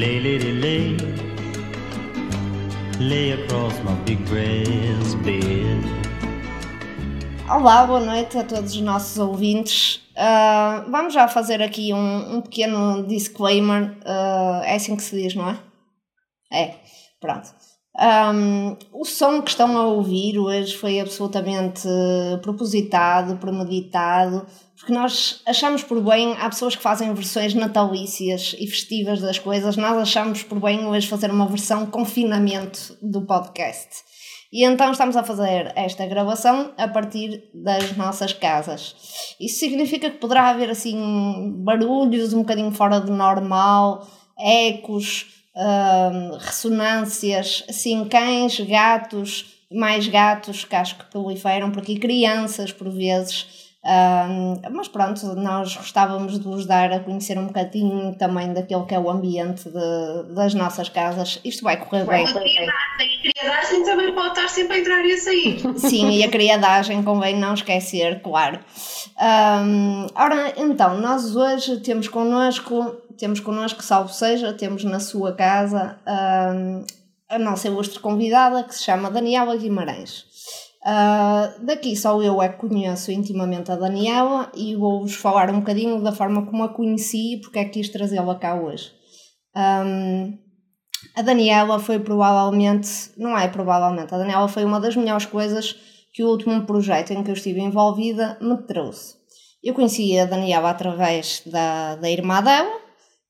Lay, lady, lay. Lay across my big bed. Olá, boa noite a todos os nossos ouvintes. Uh, vamos já fazer aqui um, um pequeno disclaimer. Uh, é assim que se diz, não é? É, pronto. Um, o som que estão a ouvir hoje foi absolutamente propositado, premeditado, porque nós achamos por bem, há pessoas que fazem versões natalícias e festivas das coisas, nós achamos por bem hoje fazer uma versão confinamento do podcast. E então estamos a fazer esta gravação a partir das nossas casas. Isso significa que poderá haver assim barulhos um bocadinho fora do normal, ecos, hum, ressonâncias, assim, cães, gatos, mais gatos que acho que proliferam por aqui, crianças por vezes. Um, mas pronto, nós gostávamos de vos dar a conhecer um bocadinho também daquele que é o ambiente de, das nossas casas. Isto vai correr bem. A criadagem também pode estar sempre a entrar e a sair. Sim, e a criadagem convém não esquecer, claro. Um, ora, então, nós hoje temos connosco, temos connosco, salvo seja, temos na sua casa um, a nossa ilustre convidada que se chama Daniela Guimarães. Uh, daqui só eu é que conheço intimamente a Daniela e vou-vos falar um bocadinho da forma como a conheci e porque é que quis trazê-la cá hoje. Um, a Daniela foi provavelmente, não é provavelmente, a Daniela foi uma das melhores coisas que o último projeto em que eu estive envolvida me trouxe. Eu conheci a Daniela através da, da irmã dela,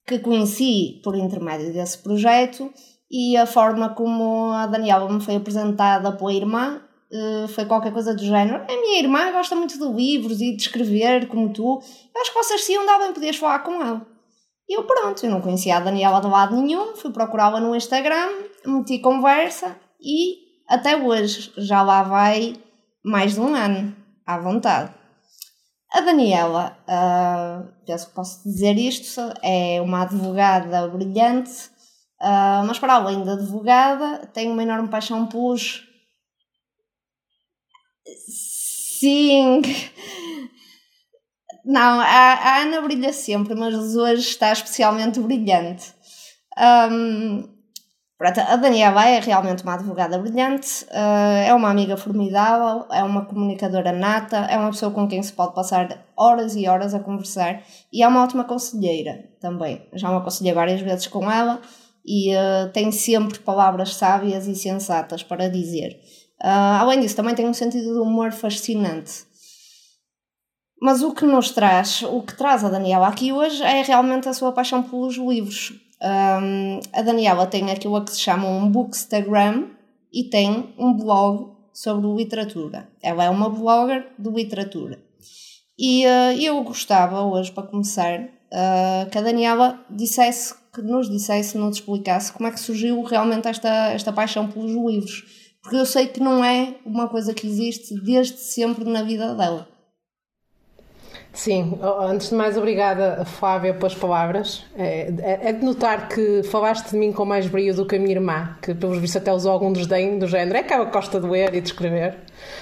que conheci por intermédio desse projeto, e a forma como a Daniela me foi apresentada pela irmã Uh, foi qualquer coisa do género. A minha irmã gosta muito de livros e de escrever, como tu. Eu acho que vocês se iam dar bem, podias falar com ela. E eu, pronto, eu não conhecia a Daniela de lado nenhum, fui procurá-la no Instagram, meti conversa e até hoje já lá vai mais de um ano, à vontade. A Daniela, uh, penso que posso dizer isto, é uma advogada brilhante, uh, mas para além da advogada, tem uma enorme paixão pelos Sim. Não, a, a, Ana brilha sempre, mas hoje está especialmente brilhante. Um, pronto, a Daniela é realmente uma advogada brilhante, uh, é uma amiga formidável, é uma comunicadora nata, é uma pessoa com quem se pode passar horas e horas a conversar e é uma ótima conselheira também. Já me aconselhei várias vezes com ela e uh, tem sempre palavras sábias e sensatas para dizer. Uh, além disso, também tem um sentido de humor fascinante. Mas o que nos traz, o que traz a Daniela aqui hoje é realmente a sua paixão pelos livros. Um, a Daniela tem aquilo que se chama um bookstagram e tem um blog sobre literatura. Ela é uma blogger de literatura. E uh, eu gostava hoje, para começar, uh, que a Daniela dissesse, que nos dissesse, nos explicasse como é que surgiu realmente esta, esta paixão pelos livros porque eu sei que não é uma coisa que existe desde sempre na vida dela. Sim, antes de mais, obrigada, Flávia, pelas palavras. É, é, é, de notar que falaste de mim com mais brilho do que a minha irmã, que pelos vistos até usou algum desdém do género. É que ela gosta de ler e de escrever.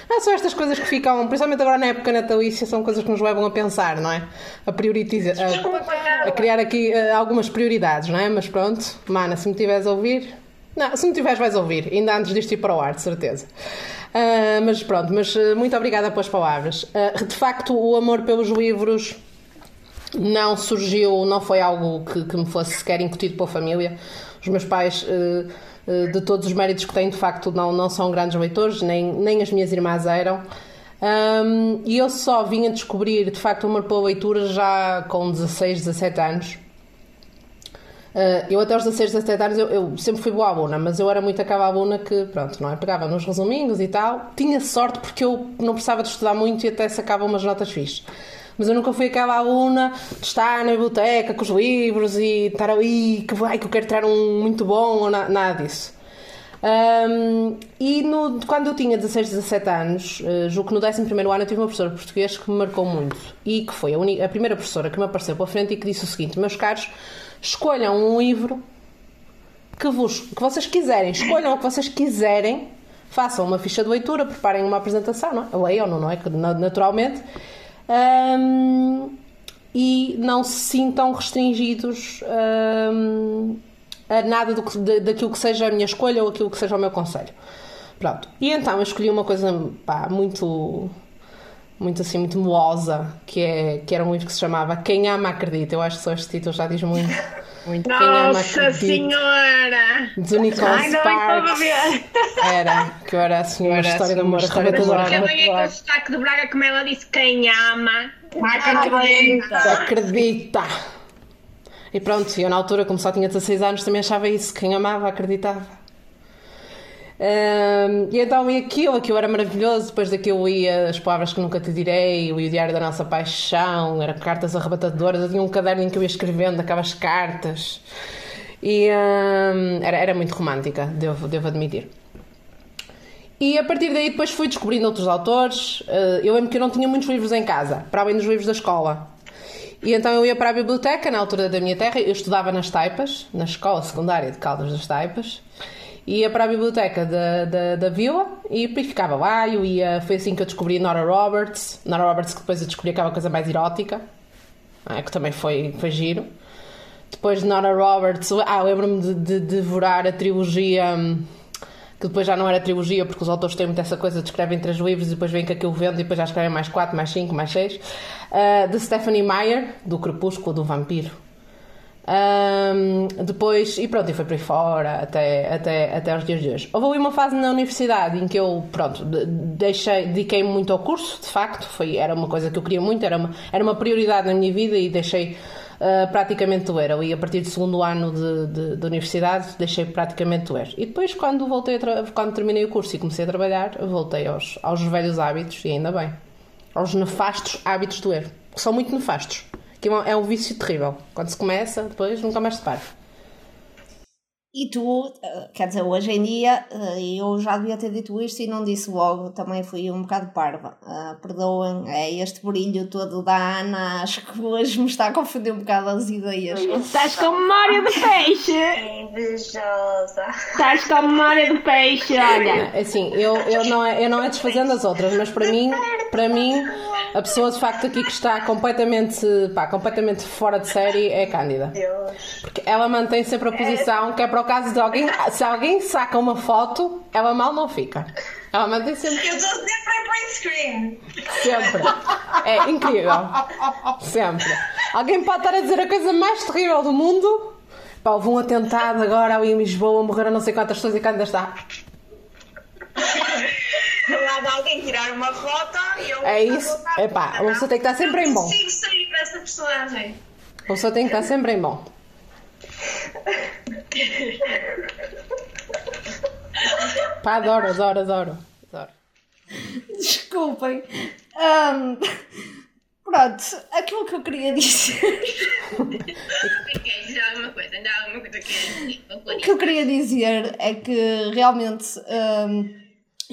Ah, são estas coisas que ficam, principalmente agora na época natalícia, são coisas que nos levam a pensar, não é? A priorizar, a, a criar aqui uh, algumas prioridades, não é? Mas pronto, Mana, se me estiveres a ouvir, não, se não tiveres, vais ouvir, ainda antes disto ir para o ar, de certeza. Uh, mas pronto, mas uh, muito obrigada pelas palavras. Uh, de facto, o amor pelos livros não surgiu, não foi algo que, que me fosse sequer incutido pela família. Os meus pais, de todos os méritos que têm, de facto, não, não são grandes leitores, nem, nem as minhas irmãs eram. Um, e eu só vim a descobrir, de facto, o amor pela leitura já com 16, 17 anos. Uh, eu até aos 16, 17 anos eu, eu, sempre fui boa aluna, mas eu era muito aquela aluna que, pronto, não é? Pegava nos resuminhos e tal. Tinha sorte porque eu não precisava de estudar muito e até sacava umas notas fixas. Mas eu nunca fui aquela aluna de estar na biblioteca com os livros e estar ali, que, ai, que eu quero tirar um muito bom ou na, nada disso. Um, e no, quando eu tinha 16, 17 anos, uh, julgo que no 11 ano eu tive uma professora de português que me marcou muito e que foi a, única, a primeira professora que me apareceu pela frente e que disse o seguinte: Meus caros, escolham um livro que, vos, que vocês quiserem, escolham o que vocês quiserem, façam uma ficha de leitura, preparem uma apresentação, não é? leiam, não é? Naturalmente. Um, e não se sintam restringidos um, a nada do da- daquilo que seja a minha escolha ou aquilo que seja o meu conselho. Pronto. E então eu escolhi uma coisa pá, muito muito assim, muito melosa, que, é, que era um livro que se chamava Quem Ama Acredita. Eu acho que só este título já diz muito. muito. Quem Ama Nossa Acredita. Senhora! De Nicole Ai, Sparks. ver. Era, que eu era assim, uma Era história de assim, uma amor história de arrebatadora. amor. Também é com o sotaque de Braga, como ela disse, quem ama. Acredita. Acredita! E pronto, eu na altura, como só tinha 16 anos, também achava isso. Quem amava, acreditava. E então e aquilo, aquilo era maravilhoso. Depois daquilo ia as palavras que nunca te direi, o diário da nossa paixão, eram cartas arrebatadoras. Eu tinha um caderno em que eu ia escrevendo aquelas cartas. E ahm, era, era muito romântica, devo, devo admitir. E a partir daí depois fui descobrindo outros autores. Eh, Eu lembro que eu não tinha muitos livros em casa, para além dos livros da escola. E então eu ia para a biblioteca, na altura da minha terra, eu estudava nas Taipas, na escola secundária de Caldas das Taipas. Ia para a biblioteca da, da, da vila e ficava lá. Eu ia, foi assim que eu descobri Nora Roberts. Nora Roberts, que depois eu descobri aquela coisa mais erótica, ah, que também foi, foi giro. Depois de Nora Roberts, ah, lembro-me de, de devorar a trilogia, hum, que depois já não era trilogia, porque os autores têm muito essa coisa de escrevem três livros e depois vem que aquilo vende e depois já escrevem mais quatro, mais cinco, mais seis. Ah, de Stephanie Meyer, do Crepúsculo, do Vampiro. Ahm, depois, e pronto, e foi por aí fora até, até, até aos dias de hoje. Houve ali uma fase na universidade em que eu, pronto, de- deixei, dediquei-me muito ao curso, de facto, foi, era uma coisa que eu queria muito, era uma, era uma prioridade na minha vida e deixei ah, praticamente de ler. Ali, a partir do segundo ano de, de, de universidade, deixei praticamente de ler. E depois, quando, voltei quando terminei o curso e comecei a trabalhar, voltei aos, aos velhos hábitos, e ainda bem, aos nefastos hábitos de ler, que são muito nefastos. Que é um- é um vício terrível. Quando se começa, depois nunca mais se para. E tu, eh, quer dizer, hoje em dia, eh, eu já devia ter dito isto e não disse logo, também fui um bocado parva. Ah, perdoem, é este brilho todo da Ana, acho que hoje me está a confundir um bocado as ideias. Estás com memória de peixe. Invejosa. Estás com memória de peixe, olha. Assim, eu, eu, não é, eu não é desfazendo as outras, mas para mim, para mim, a pessoa de facto aqui que está completamente, pá, completamente fora de série é a Cândida. Porque ela mantém sempre a posição que é para o caso de alguém, se alguém saca uma foto, ela mal não fica. Ela mantém sempre Eu estou sempre em print screen. Sempre. É incrível. Sempre. Alguém pode estar a dizer a coisa mais terrível do mundo. Pá, houve um atentado agora ali em Lisboa, morreram não sei quantas pessoas e ainda está. Lá de alguém tirar uma foto e eu. É isso. Epá, a pessoa tem que estar sempre em bom. Não consigo sair dessa personagem. A pessoa tem que estar sempre em bom. Pá, adoro, adoro, adoro. adoro. Desculpem. Ahm, pronto, aquilo que eu queria dizer. Quer dizer alguma coisa? Ainda há alguma coisa que O que eu queria dizer é que realmente hum,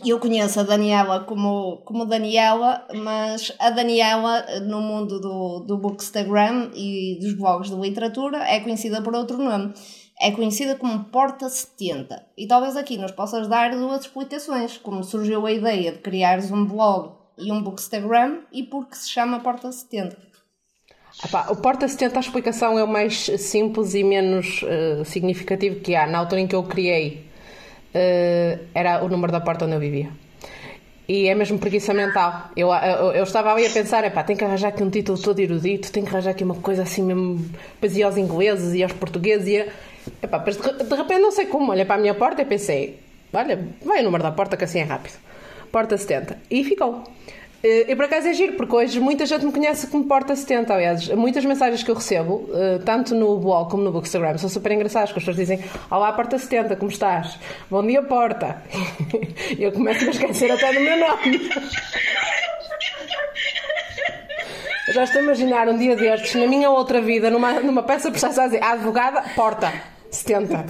eu conheço a Daniela como, como Daniela, mas a Daniela no mundo do, do Bookstagram e dos blogs de literatura é conhecida por outro nome. É conhecida como Porta 70. E talvez aqui nos possas dar duas explicações, como surgiu a ideia de criares um blog e um Bookstagram e por que se chama Porta 70. Epá, o Porta 70, a explicação é o mais simples e menos eh, significativo que há. Na altura em que eu criei, eh, era o número da porta onde eu vivia. E é mesmo preguiça mental. Eu, eu, eu estava ali a pensar, epá, tenho que arranjar aqui um título todo erudito, tenho que arranjar aqui uma coisa assim mesmo, depois ia aos ingleses e aos portugueses, e epá, de, de repente não sei como, olhei para a minha porta e pensei, olha, vai o número da porta que assim é rápido. Porta 70. E ficou. Eh, E por acaso é giro, porque hoje muita gente me conhece como Porta 70. Aliás, muitas mensagens que eu recebo, eh, tanto no blog como no Bookstagram, são super engraçadas, que as pessoas dizem: Olá, Porta 70, como estás? Bom dia, Porta. E eu começo a esquecer até do meu nome. Eu já estou a imaginar um dia destes, na minha outra vida, numa, numa peça processal, a dizer: Advogada, Porta 70.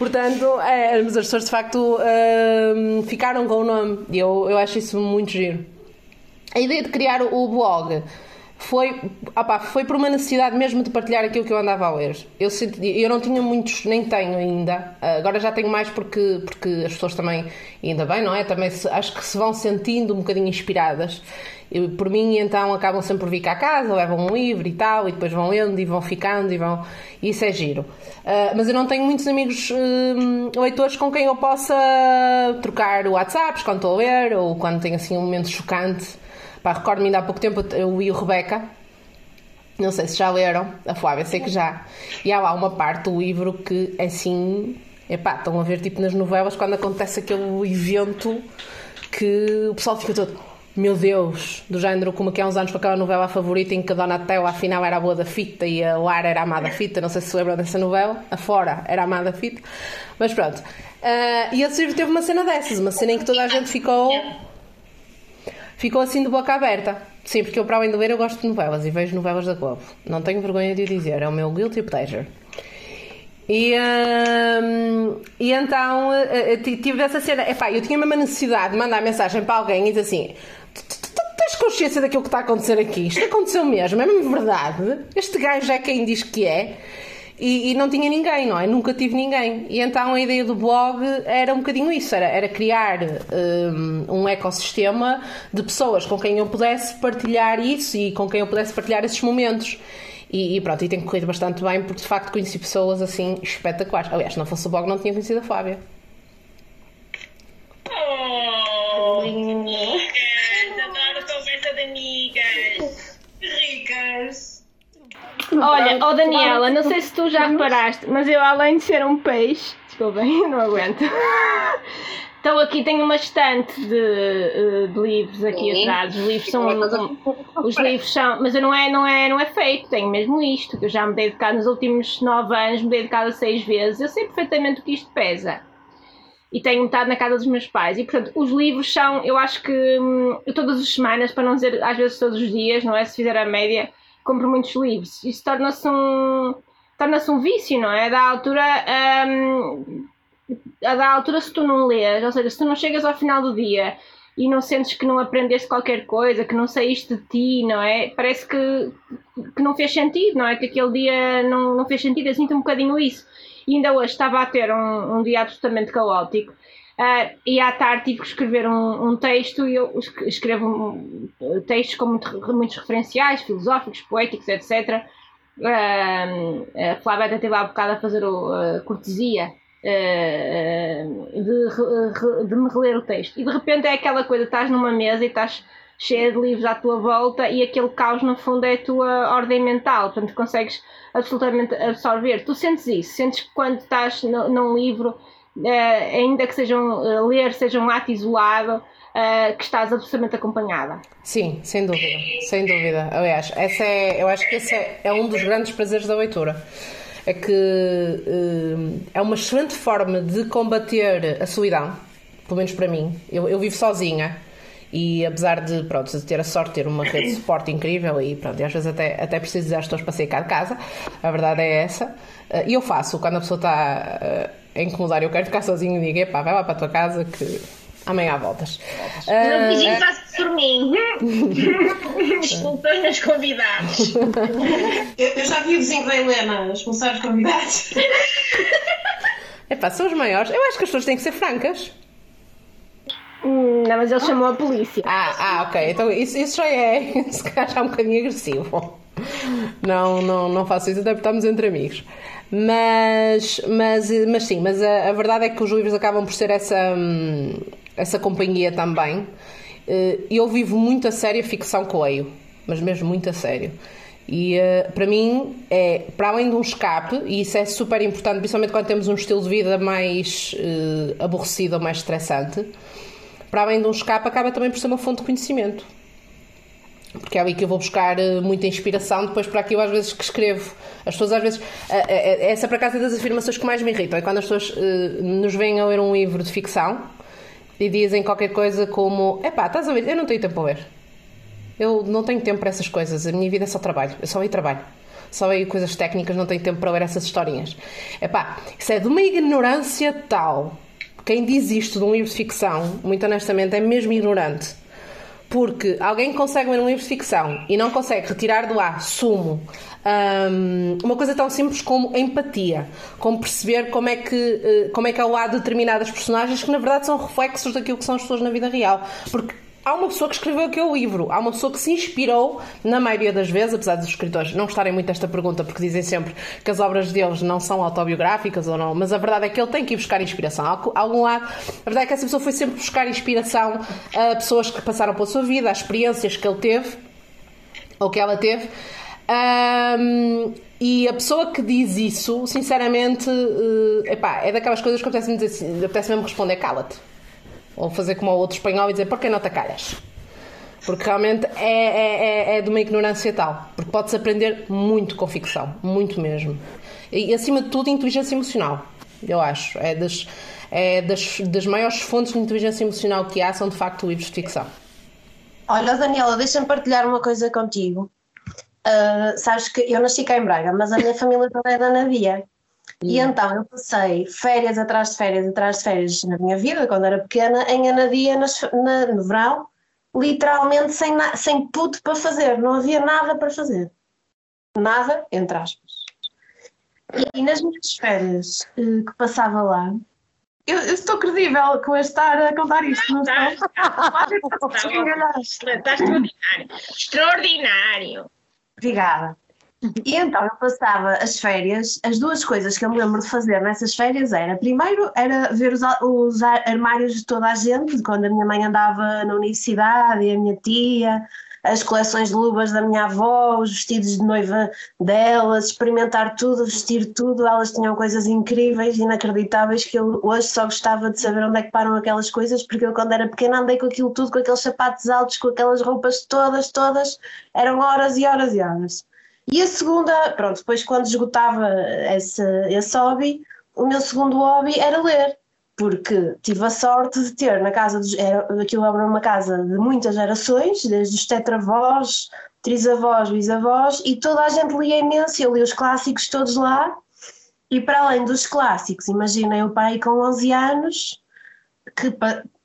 Portanto, é, as pessoas de facto hum, ficaram com o nome e eu, eu acho isso muito giro. A ideia de criar o blog foi, opá, foi por uma necessidade mesmo de partilhar aquilo que eu andava a ler. Eu, senti, eu não tinha muitos, nem tenho ainda. Agora já tenho mais porque, porque as pessoas também, ainda bem, não é? Também se, acho que se vão sentindo um bocadinho inspiradas. Por mim, então, acabam sempre por vir cá a casa, levam um livro e tal, e depois vão lendo e vão ficando e vão. Isso é giro. Uh, mas eu não tenho muitos amigos uh, leitores com quem eu possa trocar WhatsApps quando estou a ler ou quando tenho assim um momento chocante Pá, recordo-me ainda há pouco tempo eu e o Rebeca. Não sei se já leram, a Flávia sei que já. E há lá uma parte do livro que assim. Epá, estão a ver tipo nas novelas quando acontece aquele evento que o pessoal fica todo. Meu Deus, do género como que há uns anos com aquela novela favorita em que a Donatella afinal era a boa da fita e a Lara era a amada da fita, não sei se se lembram dessa novela, a Fora era a amada da fita, mas pronto. Uh, e esse livro teve uma cena dessas, uma cena em que toda a gente ficou ficou assim de boca aberta. Sim, porque eu, para além de ler, eu gosto de novelas e vejo novelas da Globo. Não tenho vergonha de o dizer, é o meu guilty pleasure. E, e então eh, eh, tive essa cena. Epá, eu tinha uma necessidade de mandar mensagem para alguém e dizer assim: tens consciência daquilo que está a acontecer aqui? Isto aconteceu mesmo, é mesmo verdade? Este gajo é quem diz que é. E, e, não tinha ninguém, não é? Nunca tive ninguém. E então a ideia do blog era um bocadinho isso: era, era criar um, um ecossistema de pessoas com quem eu pudesse partilhar isso e com quem eu pudesse partilhar esses momentos. E, e pronto, e tem corrido bastante bem porque de facto conheci pessoas assim espetaculares. Aliás, se não fosse o blog, não tinha conhecido a Flávia. Oh, amigas. Ricas. Olha, oh Daniela, não sei se tu já reparaste, mas eu além de ser um peixe, desculpem, não aguento. Estou aqui, tenho uma estante de, eh, de livros aqui Sim. atrás. Os livros são. Os livros são. Mas não é, não, é, não é feito, tenho mesmo isto, que eu já me dei de casa nos últimos nove anos, me dei de casa seis vezes. Eu sei perfeitamente o que isto pesa. E tenho metade na casa dos meus pais. E portanto, os livros são, eu acho que hum, todas as semanas, para não dizer às vezes todos os dias, não é? Se fizer a média, compro muitos livros. Isso torna-se um, torna-se um vício, não é? Da altura, um, da altura se tu não lês, ou seja, se tu não chegas ao final do dia e não sentes que não aprendeste qualquer coisa, que não saíste de ti, não é? Parece que, que não fez sentido, não é? Que aquele dia não, não fez sentido, eu sinto um bocadinho isso. Ainda hoje estava a ter um, um dia absolutamente caótico Uh, e à tarde tive que escrever um, um texto e eu escrevo um, textos com muito, muitos referenciais, filosóficos, poéticos, etc. Uh, a Flávia até teve há bocado a fazer a cortesia uh, de, de me reler o texto. E de repente é aquela coisa, estás numa mesa e estás cheia de livros à tua volta e aquele caos no fundo é a tua ordem mental, portanto consegues absolutamente absorver. Tu sentes isso, sentes que quando estás num livro uh, ainda que sejam uh, ler seja um ato isolado, uh, que estás absolutamente acompanhada. Sim, sem dúvida, sem dúvida. Aliás, essa é, eu acho que esse é, é um dos grandes prazeres da leitura. É que é uma excelente forma de combater a solidão, pelo menos para mim. Eu, eu vivo sozinha e apesar de, pronto, de ter a sorte de ter uma rede de suporte incrível e pronto, e às vezes até, até preciso dizer às pessoas para sair cá de casa, a verdade é essa. E eu faço, quando a pessoa está a incomodar, eu quero ficar sozinho e digo, epá, vai lá para a tua casa que amanhã há voltas. O meu vizinho faz por mim. Desculpem os convidados. Eu, já vi o vizinho da Helena expulsar os convidados. Epá, são os maiores. Eu acho que as pessoas têm que ser francas. Hum, não, mas ele chamou a polícia. Ah, ah ok. Então isso, isso já é, se calhar já é um bocadinho agressivo. Não, não, não faço isso, até porque estamos entre amigos. Mas, mas, mas sim, mas a, a, verdade é que os livros acabam por ser essa, hum, essa companhia também. Eh, eu vivo muito a sério a ficção leio, mas mesmo muito a sério. E uh, para mim, é, para além de um escape, e isso é super importante, principalmente quando temos um estilo de vida mais uh, aborrecido ou mais estressante, para além de um escape, acaba também por ser uma fonte de conhecimento porque é ali que eu vou buscar eh, muita inspiração depois para aquilo às vezes que escrevo. As pessoas às vezes. Eh, eh, essa para casa é das afirmações que mais me irritam. É quando as pessoas nos vêm a ler um livro de ficção e dizem qualquer coisa como: Epá, estás a ver? Eu não tenho tempo a ler. Eu não tenho tempo para essas coisas. A minha vida é só trabalho. Eu só leio trabalho. Só leio coisas técnicas, não tenho tempo para ler essas historinhas. Epá, isso é de uma ignorância tal. Quem diz isto de um livro de ficção, muito honestamente, é mesmo ignorante Porque alguém que consegue ler um livro de ficção e não consegue retirar do ar sumo hum, uma coisa tão simples como empatia, como perceber como é, que, eh, como é que é o lado de determinadas personagens que na verdade são reflexos daquilo que são as pessoas na vida real. Porque há uma pessoa que escreveu aquele livro, há uma pessoa que se inspirou, na maioria das vezes, apesar dos escritores não gostarem muito desta pergunta, porque dizem sempre que as obras deles não são autobiográficas ou não, mas a verdade é que ele tem que ir buscar inspiração. Há algum lado, a verdade é que essa pessoa foi sempre buscar inspiração a pessoas que passaram pela sua vida, a experiências que ele teve ou que ela teve. Um, e a pessoa que diz isso, sinceramente, uh, epá, é daquelas coisas que apetece-me assim, apetece mesmo responder: cala-te. Ou fazer como o outro espanhol e dizer: por que não te calhas? Porque realmente é, é, é, é de uma ignorância tal. Porque pode-se aprender muito com ficção, muito mesmo. E acima de tudo, inteligência emocional, eu acho. É das, é das, das maiores fontes de inteligência emocional que há, são de facto livros de ficção. Olha, Daniela, deixa-me partilhar uma coisa contigo. Uh, sabes que eu nasci cá em Braga, mas a minha família toda é da Navia. E então eu passei férias atrás de férias atrás de férias na minha vida, quando era pequena, em Anadia nas, na, no verão, literalmente sem, sem puto para fazer, não havia nada para fazer. Nada, entre aspas. E, e nas minhas férias uh, que passava lá, eu, eu, estou credível com estar a contar isto, não, não estou? Estás extraordinário. Extraordinário. Obrigada. E então eu passava as férias, as duas coisas que eu me lembro de fazer nessas férias era, primeiro era ver os, os armários de toda a gente, quando a minha mãe andava na universidade e a minha tia, as coleções de luvas da minha avó, os vestidos de noiva delas, experimentar tudo, vestir tudo. Elas tinham coisas incríveis, inacreditáveis, que eu hoje só gostava de saber onde é que param aquelas coisas, porque eu, quando era pequena, andei com aquilo tudo, com aqueles sapatos altos, com aquelas roupas todas, todas. Eram horas e horas e horas. E a segunda, pronto, depois quando esgotava esse, esse hobby, o meu segundo hobby era ler porque tive a sorte de ter na casa dos. Era, aquilo era uma casa de muitas gerações, desde os tetravós, trisavós, bisavós, e toda a gente lia imenso. Eu li os clássicos todos lá, e para além dos clássicos, imaginem o pai com 11 anos, que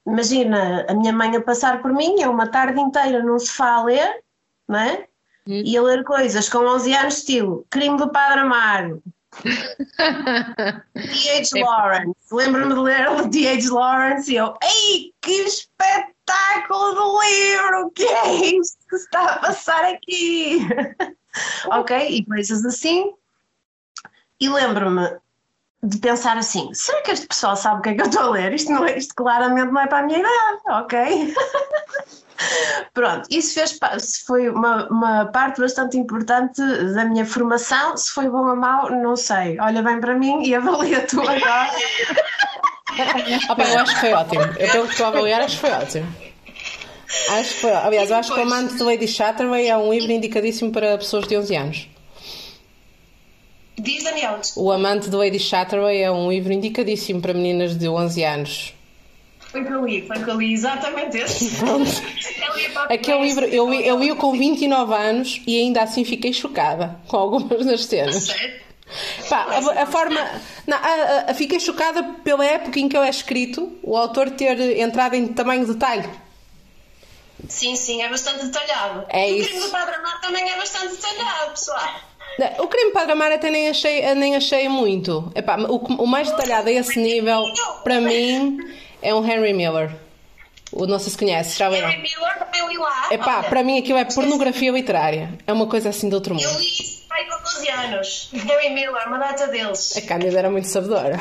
imagina a minha mãe a passar por mim, eu uma tarde inteira num sofá a ler, não é? Hum. E a ler coisas com 11 anos, estilo Crime do Padre Amaro, D.H. Lawrence. Lembro-me de ler o D.H. Lawrence e eu, ei, que espetáculo do livro! O que é isto que se está a passar aqui? ok, e coisas assim. E lembro-me de pensar assim: será que este pessoal sabe o que é que eu estou a ler? Isto, não é, isto claramente não é para a minha idade, ok? Pronto, isso fez, foi uma, uma parte bastante importante da minha formação. Se foi bom ou mau, não sei. Olha bem para mim e avalia tu agora. Opa, eu acho que foi ótimo. Eu, pelo que estou a avaliar, acho que foi ótimo. Acho que foi. Aliás, eu acho que o Amante de Lady Chatterway é um livro indicadíssimo para pessoas de 11 anos. Diz Daniel. O Amante de Lady Chatterway é um livro indicadíssimo para meninas de 11 anos. Foi que eu li, foi que eu li exatamente esse. Aquele livro, eu li, eu li com 29 anos e ainda assim fiquei chocada com algumas das cenas. Pá, a, a, forma. Não, a, a, fiquei chocada pela época em que ele é escrito, o autor ter entrado em tamanho detalhe. Sim, sim, é bastante detalhado. É o isso. crime do Padre Amar também é bastante detalhado, pessoal. O crime Padre Amar até nem achei, nem achei muito. Epá, o, o mais detalhado a esse nível, para mim, é um Henry Miller. O, não sei se conhece, já? Henry Miller também li lá. Epá, para mim aquilo é pornografia literária. É uma coisa assim de outro mundo. Eu li isso com 12 anos. Harry Miller, uma data deles. A Cândida era muito sabedora.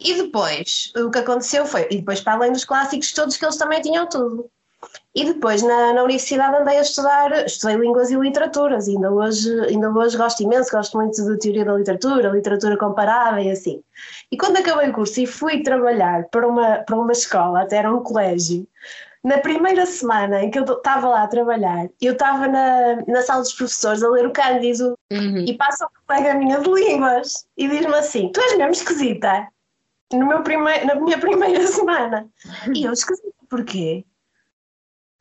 E depois, o que aconteceu foi, e depois para além dos clássicos todos que eles também tinham tudo. E depois na, na universidade andei a estudar, estudei línguas e literaturas, e ainda hoje, ainda hoje gosto imenso, gosto muito de teoria da literatura, literatura comparada e assim. E quando acabei o curso e fui trabalhar para uma, para uma escola, até era um colégio, na primeira semana em que eu estava lá a trabalhar, eu estava na, na sala dos professores a ler o Cândido uhum. e passa uma colega minha de línguas e diz-me assim: Tu és mesmo esquisita no meu prime na minha primeira semana. E eu, esquisita, porquê?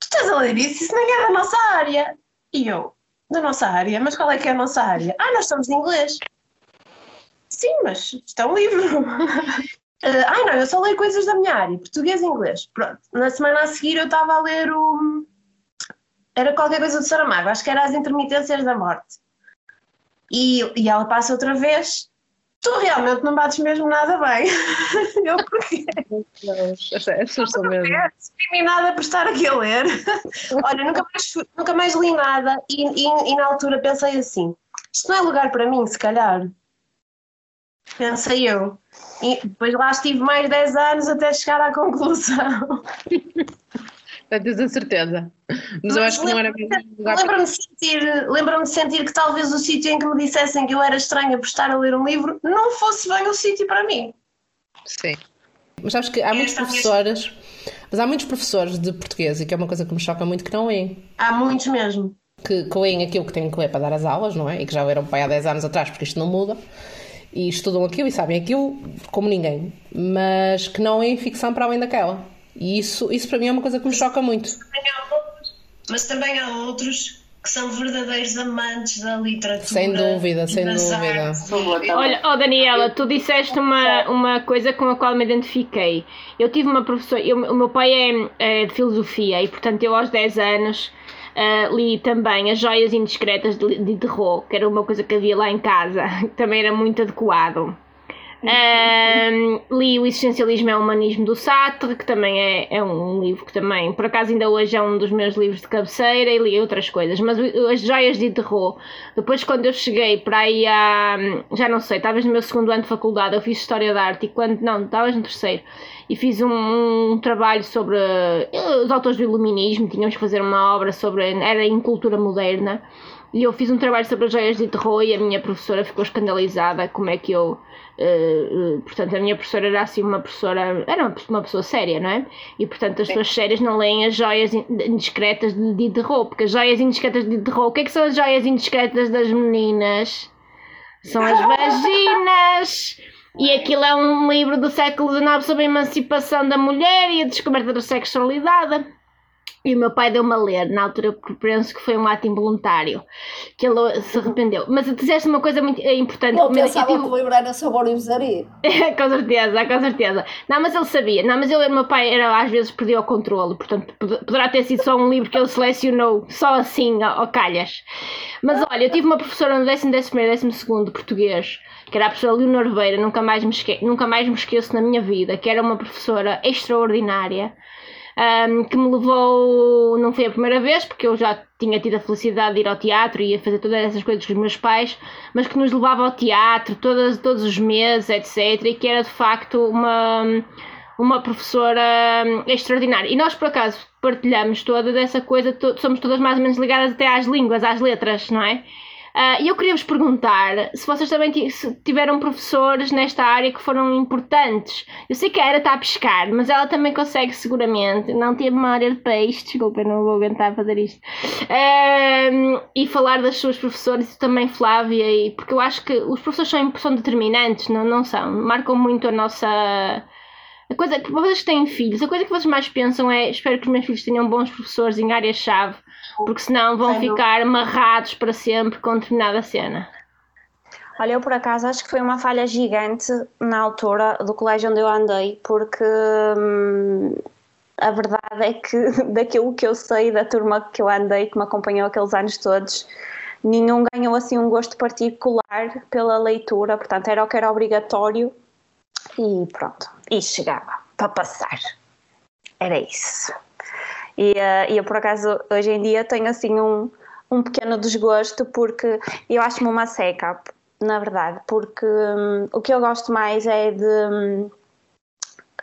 Tu estás a ler isso? Isso nem é da nossa área. E eu, da nossa área? Mas qual é que é a nossa área? Ah, nós estamos em inglês. Sim, mas é um livro. Uh, ai não, eu só leio coisas da minha área, português e inglês. Pronto. Na semana a seguir eu estava a ler o, era qualquer coisa do Saramago, acho que era As Intermitências da Morte. E, e ela passa outra vez, tu realmente não bates mesmo nada bem. Eu porquê? Assustou mesmo. discriminada por estar aqui a ler. Olha, nunca mais, nunca mais li nada e, e- e na altura pensei assim: isto não é lugar para mim, se calhar. Pensei eu. E depois lá estive mais 10 anos até chegar à conclusão. Tens a certeza. Mas eu Mas acho que não era mesmo um lugar para Lembro-me de sentir, lembro-me de sentir que talvez o sítio em que me dissessem que eu era estranha por estar a ler um livro não fosse bem o sítio para mim. Sim. Mas sabes que há muitos é professores, mas há muitos professores de português, e que é uma coisa que me choca muito, que não leem. Há muitos mesmo. Que, leem aquilo que têm que ler para dar as aulas, não é? E que já leram pai há 10 anos atrás, porque isto não muda. E estudam aquilo e sabem aquilo como ninguém. Mas que não leem ficção para além daquela. E isso, isso para mim é uma coisa que me choca muito. Mas também há outros que são verdadeiros amantes da literatura. Sem dúvida, sem dúvida. Olha, oh Daniela, tu disseste uma, uma coisa com a qual me identifiquei. Eu tive uma professora, eu- o meu pai é, é de filosofia e, portanto, eu aos 10 anos ah, li também As Joias Indiscretas de, de Terror, que era uma coisa que havia lá em casa, que também era muito adequado. Li O Existencialismo é o Humanismo do Sartre, que também é, é um livro que também, por acaso, ainda hoje é um dos meus livros de cabeceira, e li outras coisas. Mas As Joias de Terror, depois, quando eu cheguei para aí a. Já não sei, talvez no meu segundo ano de faculdade, eu fiz História da Arte, e quando. Não, talvez no terceiro. E fiz um, um trabalho sobre eh, os autores do Iluminismo, tínhamos que fazer uma obra sobre. Era em cultura moderna. E eu fiz um trabalho sobre as joias de terror e a minha professora ficou escandalizada como é que eu. Eh, eh, portanto, a minha professora era assim uma professora. Era uma, uma pessoa séria, não é? E portanto, as pessoas sérias não leem as joias in- indiscretas de, de terror, porque as joias indiscretas de terror. O que é que são as joias indiscretas das meninas? São as vaginas! E aquilo é um livro do século XIX sobre a emancipação da mulher e a descoberta da sexualidade. E o meu pai deu-me a ler, na altura eu penso que foi um ato involuntário, que ele se arrependeu. Mas tu disseste uma coisa muito eh, importante. Ele- pensava eu que tive- o livro era sobre orivesaria. com certeza, com certeza. Não, mas ele sabia. Não, mas eu, meu pai era, às vezes perdia o controle, portanto pod- poderá ter sido só um livro que ele selecionou, só assim, ao, calhas. Mas olha, eu tive uma professora no décimo, décimo primeiro, décimo segundo português, que era a professora Leonor Veira, nunca mais, me esque... nunca mais me esqueço na minha vida, que era uma professora extraordinária. Ahm, que me levou, não foi a primeira vez, porque eu já tinha tido a felicidade de ir ao teatro e a fazer todas essas coisas com os meus pais, mas que nos levava ao teatro todas, todos os meses, etc. E que era de facto uma, uma professora hum, extraordinária. E nós, por acaso, partilhamos toda dessa coisa, to- somos todas mais ou menos ligadas até às línguas, às letras, não é? Ah, E eu queria vos perguntar se vocês também tiveram professores nesta área que foram importantes. Eu sei que a Era está a pescar, mas ela também consegue seguramente. Não ter memória de peixe, desculpa, não vou aguentar fazer isto. Ahm, e falar das suas professoras e também Flávia, e, porque eu acho que os professores são, são determinantes, não, não são? Marcam muito a nossa. A coisa que vocês têm filhos, a coisa que vocês mais pensam é espero que os meus filhos tenham bons professores em área-chave, porque senão vão Sem dúvida. ficar amarrados para sempre com determinada cena. Olha, eu por acaso acho que foi uma falha gigante na altura do colégio onde eu andei, porque hum, a verdade é que daquilo que eu sei da turma que eu andei, que me acompanhou aqueles anos todos, nenhum ganhou assim um gosto particular pela leitura, portanto era o que era obrigatório e pronto, e chegava para passar. Era isso. E, e eu por acaso hoje em dia tenho assim um, um pequeno desgosto porque eu acho-me uma seca, na verdade, porque hum, o que eu gosto mais é de hum,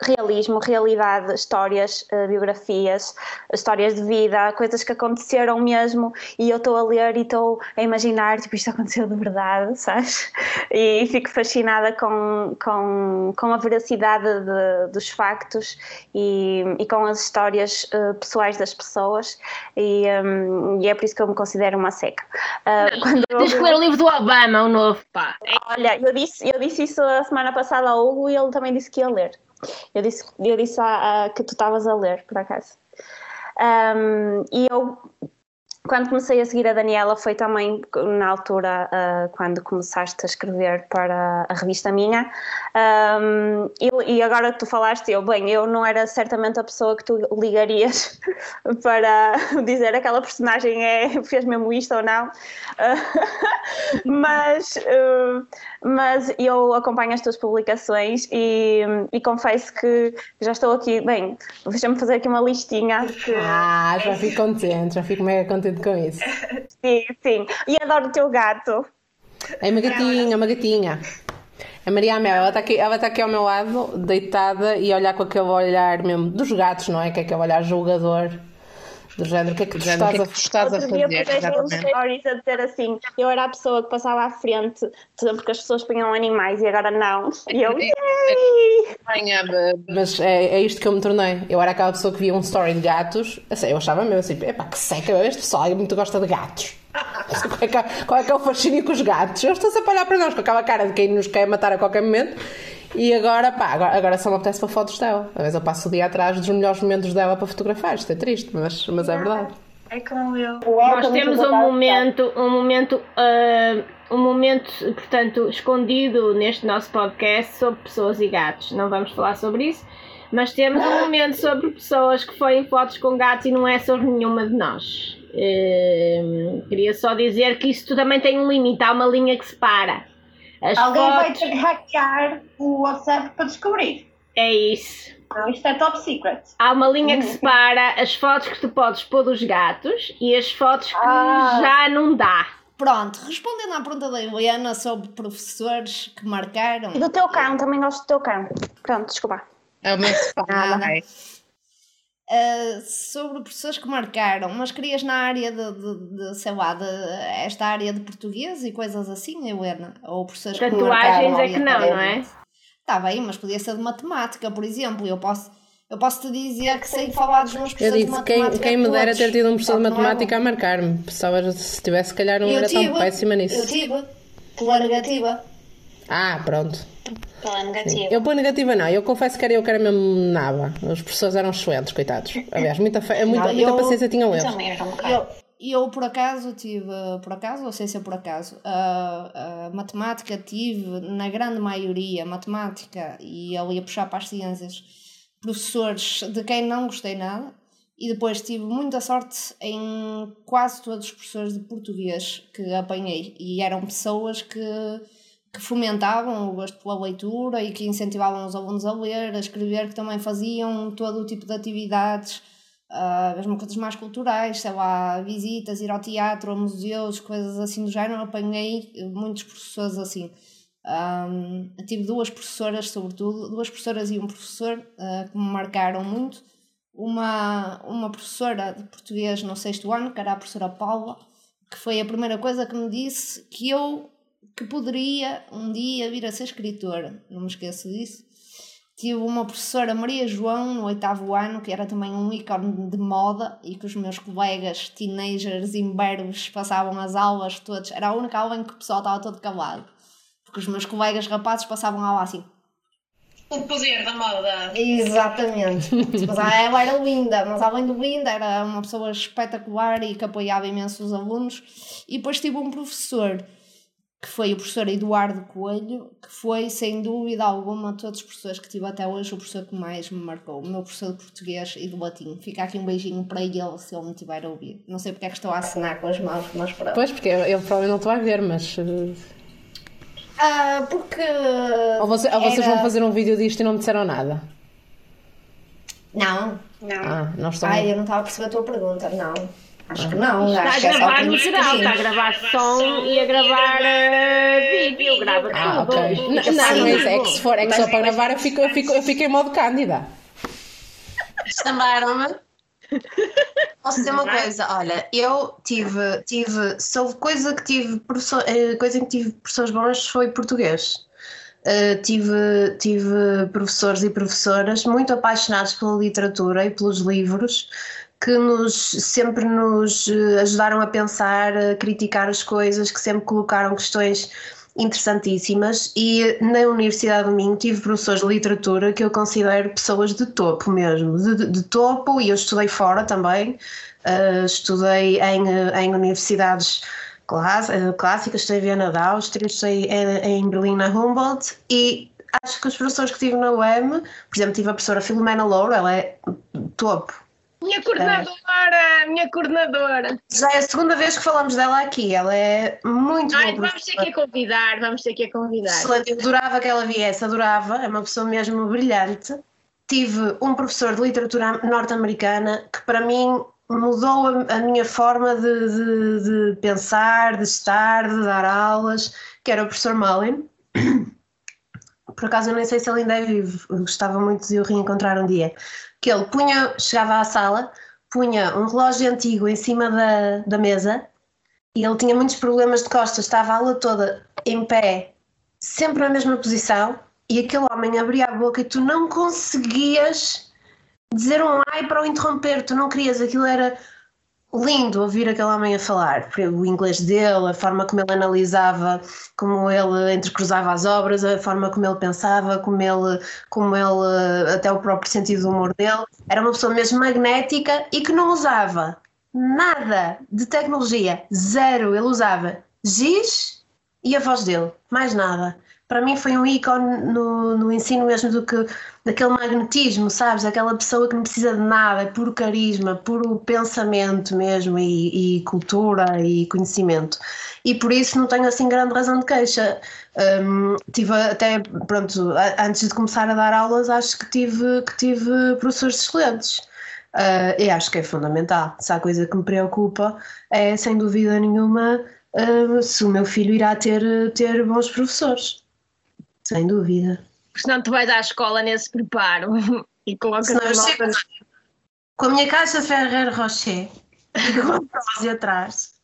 realismo, realidade, histórias, eh, biografias, histórias de vida, coisas que aconteceram mesmo e eu estou a ler e estou a imaginar, tipo, isto aconteceu de verdade, sabes? E fico fascinada com, com, com a veracidade de- dos factos e, e com as histórias eh, pessoais das pessoas e, hum, e é por isso que eu me considero uma seca. Ah, quando eu- Tens que ler o livro do Obama, o novo, pá. Olha, eu disse, eu disse isso a semana passada ao Hugo e ele também disse que ia ler. Eu disse, eu disse a, a- que tu estavas a ler, por acaso. Ahm, e eu quando comecei a seguir a Daniela foi também na altura uh, quando começaste a escrever para a revista minha. Um, e, e, agora tu falaste eu, bem, eu não era certamente a pessoa que tu ligarias para dizer aquela personagem é, fez mesmo isto ou não. Uh, mas uh, mas eu acompanho as tuas publicações e, e confesso que já estou aqui, bem, deixa-me fazer aqui uma listinha que... Ah, já fico contente, já fico mega contente com isso. Sim, sim, e adoro o teu gato. É uma gatinha, uma gatinha. A Maria Amel, ela está aqui, ela está aqui ao meu lado, deitada e olhar com aquele olhar mesmo dos gatos, não é? Que é aquele olhar julgador do género, o que é que tu estás, que é que tu estás a fazer? stories a dizer assim, eu era a pessoa que passava à frente, porque as pessoas punham animais e agora não. E eu, Mas é, é isto que eu me tornei. Eu era aquela pessoa que via um story de gatos, assim, eu achava mesmo assim, epá, que seca, este pessoal muito gosta de gatos. Qual é, que, é, qual é que é o fascínio com os gatos? Eu estou sempre a olhar para nós com aquela cara de quem nos quer matar a qualquer momento. E agora, pá, agora, agora só me apetece para fotos dela. Às vezes eu passo o dia atrás dos melhores momentos dela para fotografar. Isto é triste, mas, mas é verdade. É como eu. Nós temos um momento, um momento, uh, um momento, portanto, escondido neste nosso podcast sobre pessoas e gatos. Não vamos falar sobre isso, mas temos um momento sobre pessoas que foi em fotos com gatos e não é sobre nenhuma de nós. Uh, queria só dizer que isso também tem um limite, há uma linha que separa. As Alguém fotos... vai ter que hackear o WhatsApp para descobrir. É isso. Não, isto é top secret. Há uma linha que separa as fotos que tu podes pôr dos gatos e as fotos que ah. já não dá. Pronto, respondendo à pergunta da Eliana sobre professores que marcaram. E do teu cão, também gosto do teu cão. Pronto, desculpa. É o meu Nada. Uh, sobre professores que marcaram, mas querias na área de, de, de, sei lá, de esta área de português e coisas assim, Helena? Ou professores Tatuagens que marcaram? é que não, não é? Está bem, mas podia ser de matemática, por exemplo. Eu posso, eu posso te dizer que sei falar dos meus professores eu disse, de matemática. Quem, quem me dera ter tido um professor de matemática a marcar-me. Se tivesse, se calhar, não eu era tive, tão péssima nisso. Eu tive, pela negativa. Ah, pronto. Pela negativa. Eu pela negativa não, eu confesso que era eu que era mesmo nada. Os professores eram excelentes, coitados. Aliás, muita, fe... muita, não, muita eu, paciência tinham eles. Eu, eu, por acaso, tive, por acaso, ou sei se é por acaso, a, a matemática tive, na grande maioria, matemática e ali a puxar para as ciências, professores de quem não gostei nada. E depois tive muita sorte em quase todos os professores de português que apanhei. E eram pessoas que que fomentavam o gosto pela leitura e que incentivavam os alunos a ler, a escrever, que também faziam todo o tipo de atividades, uh, mesmo coisas mais culturais, sei lá, visitas, ir ao teatro, a museus, coisas assim do género. Apanhei muitos professores assim. Um, tive duas professoras, sobretudo, duas professoras e um professor uh, que me marcaram muito. Uma, uma professora de português no sexto ano, que era a professora Paula, que foi a primeira coisa que me disse que eu que poderia um dia vir a ser escritora, não me esqueço disso. Tive uma professora Maria João no oitavo ano, que era também um ícone de moda e que os meus colegas teenagers imberbes passavam as aulas todos. Era a única aula em que o pessoal estava todo calado. Porque os meus colegas rapazes passavam a aula assim. O poder da moda. Exatamente. mas ela era linda, mas além de linda, era uma pessoa espetacular e que apoiava imenso os alunos. E depois tive um professor que foi o professor Eduardo Coelho, que foi, sem dúvida alguma, de todos os professores que tive até hoje, o professor que mais me marcou, o meu professor de português e do latim. Fica aqui um beijinho para ele, se ele me tiver a ouvir. Não sei porque é que estou a assinar com as mãos, mas pronto. Pois, porque ele provavelmente não está a ver, mas... Ah, porque... Ou, você, ou vocês vão fazer um vídeo disto e não me disseram nada? Não. Não. Ah, nós estamos... Ai, eu não estava a perceber a tua pergunta, não. Acho que não. Está acho a gravar no geral, está a gravar som e a gravar uh, vídeo, grava ah, tudo. Ok. Não, não, mas é que se for, é que só para gravar eu fico, eu fico, eu fico em modo cândida. Chamaram-me. Posso dizer uma coisa, olha, eu tive, tive, sou coisa que tive, professor, eh, coisa em que tive professores bons foi português. Uh, tive, tive professores e professoras muito apaixonados pela literatura e pelos livros, que nos sempre nos eh, ajudaram a pensar, a criticar as coisas, que sempre colocaram questões interessantíssimas e na Universidade do Minho tive professores de literatura que eu considero pessoas de topo mesmo, de, de, topo e eu estudei fora também, Uh, estudei em, em universidades cláss- clássicas, estudei em Viena da Áustria, estudei em, em Berlim na Humboldt e acho que os professores que tive na UEM, por exemplo, tive a professora Filomena Louro, ela é topo. Minha coordenadora, minha coordenadora. Já é a segunda vez que falamos dela aqui, ela é muito Ai, boa vamos ter que a convidar, vamos ter que a convidar. Excelente, eu adorava que ela viesse, adorava, é uma pessoa mesmo brilhante. Tive um professor de literatura norte-americana que para mim mudou a, a minha forma de, de- de pensar, de estar, de dar aulas, que era o professor Malin. Por acaso eu nem sei se ele ainda é vivo, gostava muito de o reencontrar um dia. Que ele punha, chegava à sala, punha um relógio antigo em cima da, da mesa e ele tinha muitos problemas de costas, estava a aula toda em pé, sempre na mesma posição, e aquele homem abria a boca e tu não conseguias dizer um ai para o interromper, tu não querias, aquilo era lindo ouvir aquele homem a falar, o inglês dele, a forma como ele analisava, como ele entrecruzava as obras, a forma como ele pensava, como ele, como ele até o próprio sentido do humor dele, era uma pessoa mesmo magnética e que não usava nada de tecnologia, zero, ele usava giz e a voz dele, mais nada. Para mim foi um ícone no, no ensino mesmo do que daquele magnetismo, sabes? Aquela pessoa que não precisa de nada, é puro carisma, puro pensamento mesmo e, e cultura e conhecimento. E por isso não tenho assim grande razão de queixa. Hum, tive até, pronto, antes de começar a dar aulas, acho que tive, que tive professores excelentes. Uh, e acho que é fundamental. Se há coisa que me preocupa é, sem dúvida nenhuma, uh, se o meu filho irá ter, ter bons professores. Sem dúvida. Porque senão tu vais à escola nesse preparo e colocas Senão a eu nota. chego com a minha caixa de Ferreiro Rocher e com a frase atrás.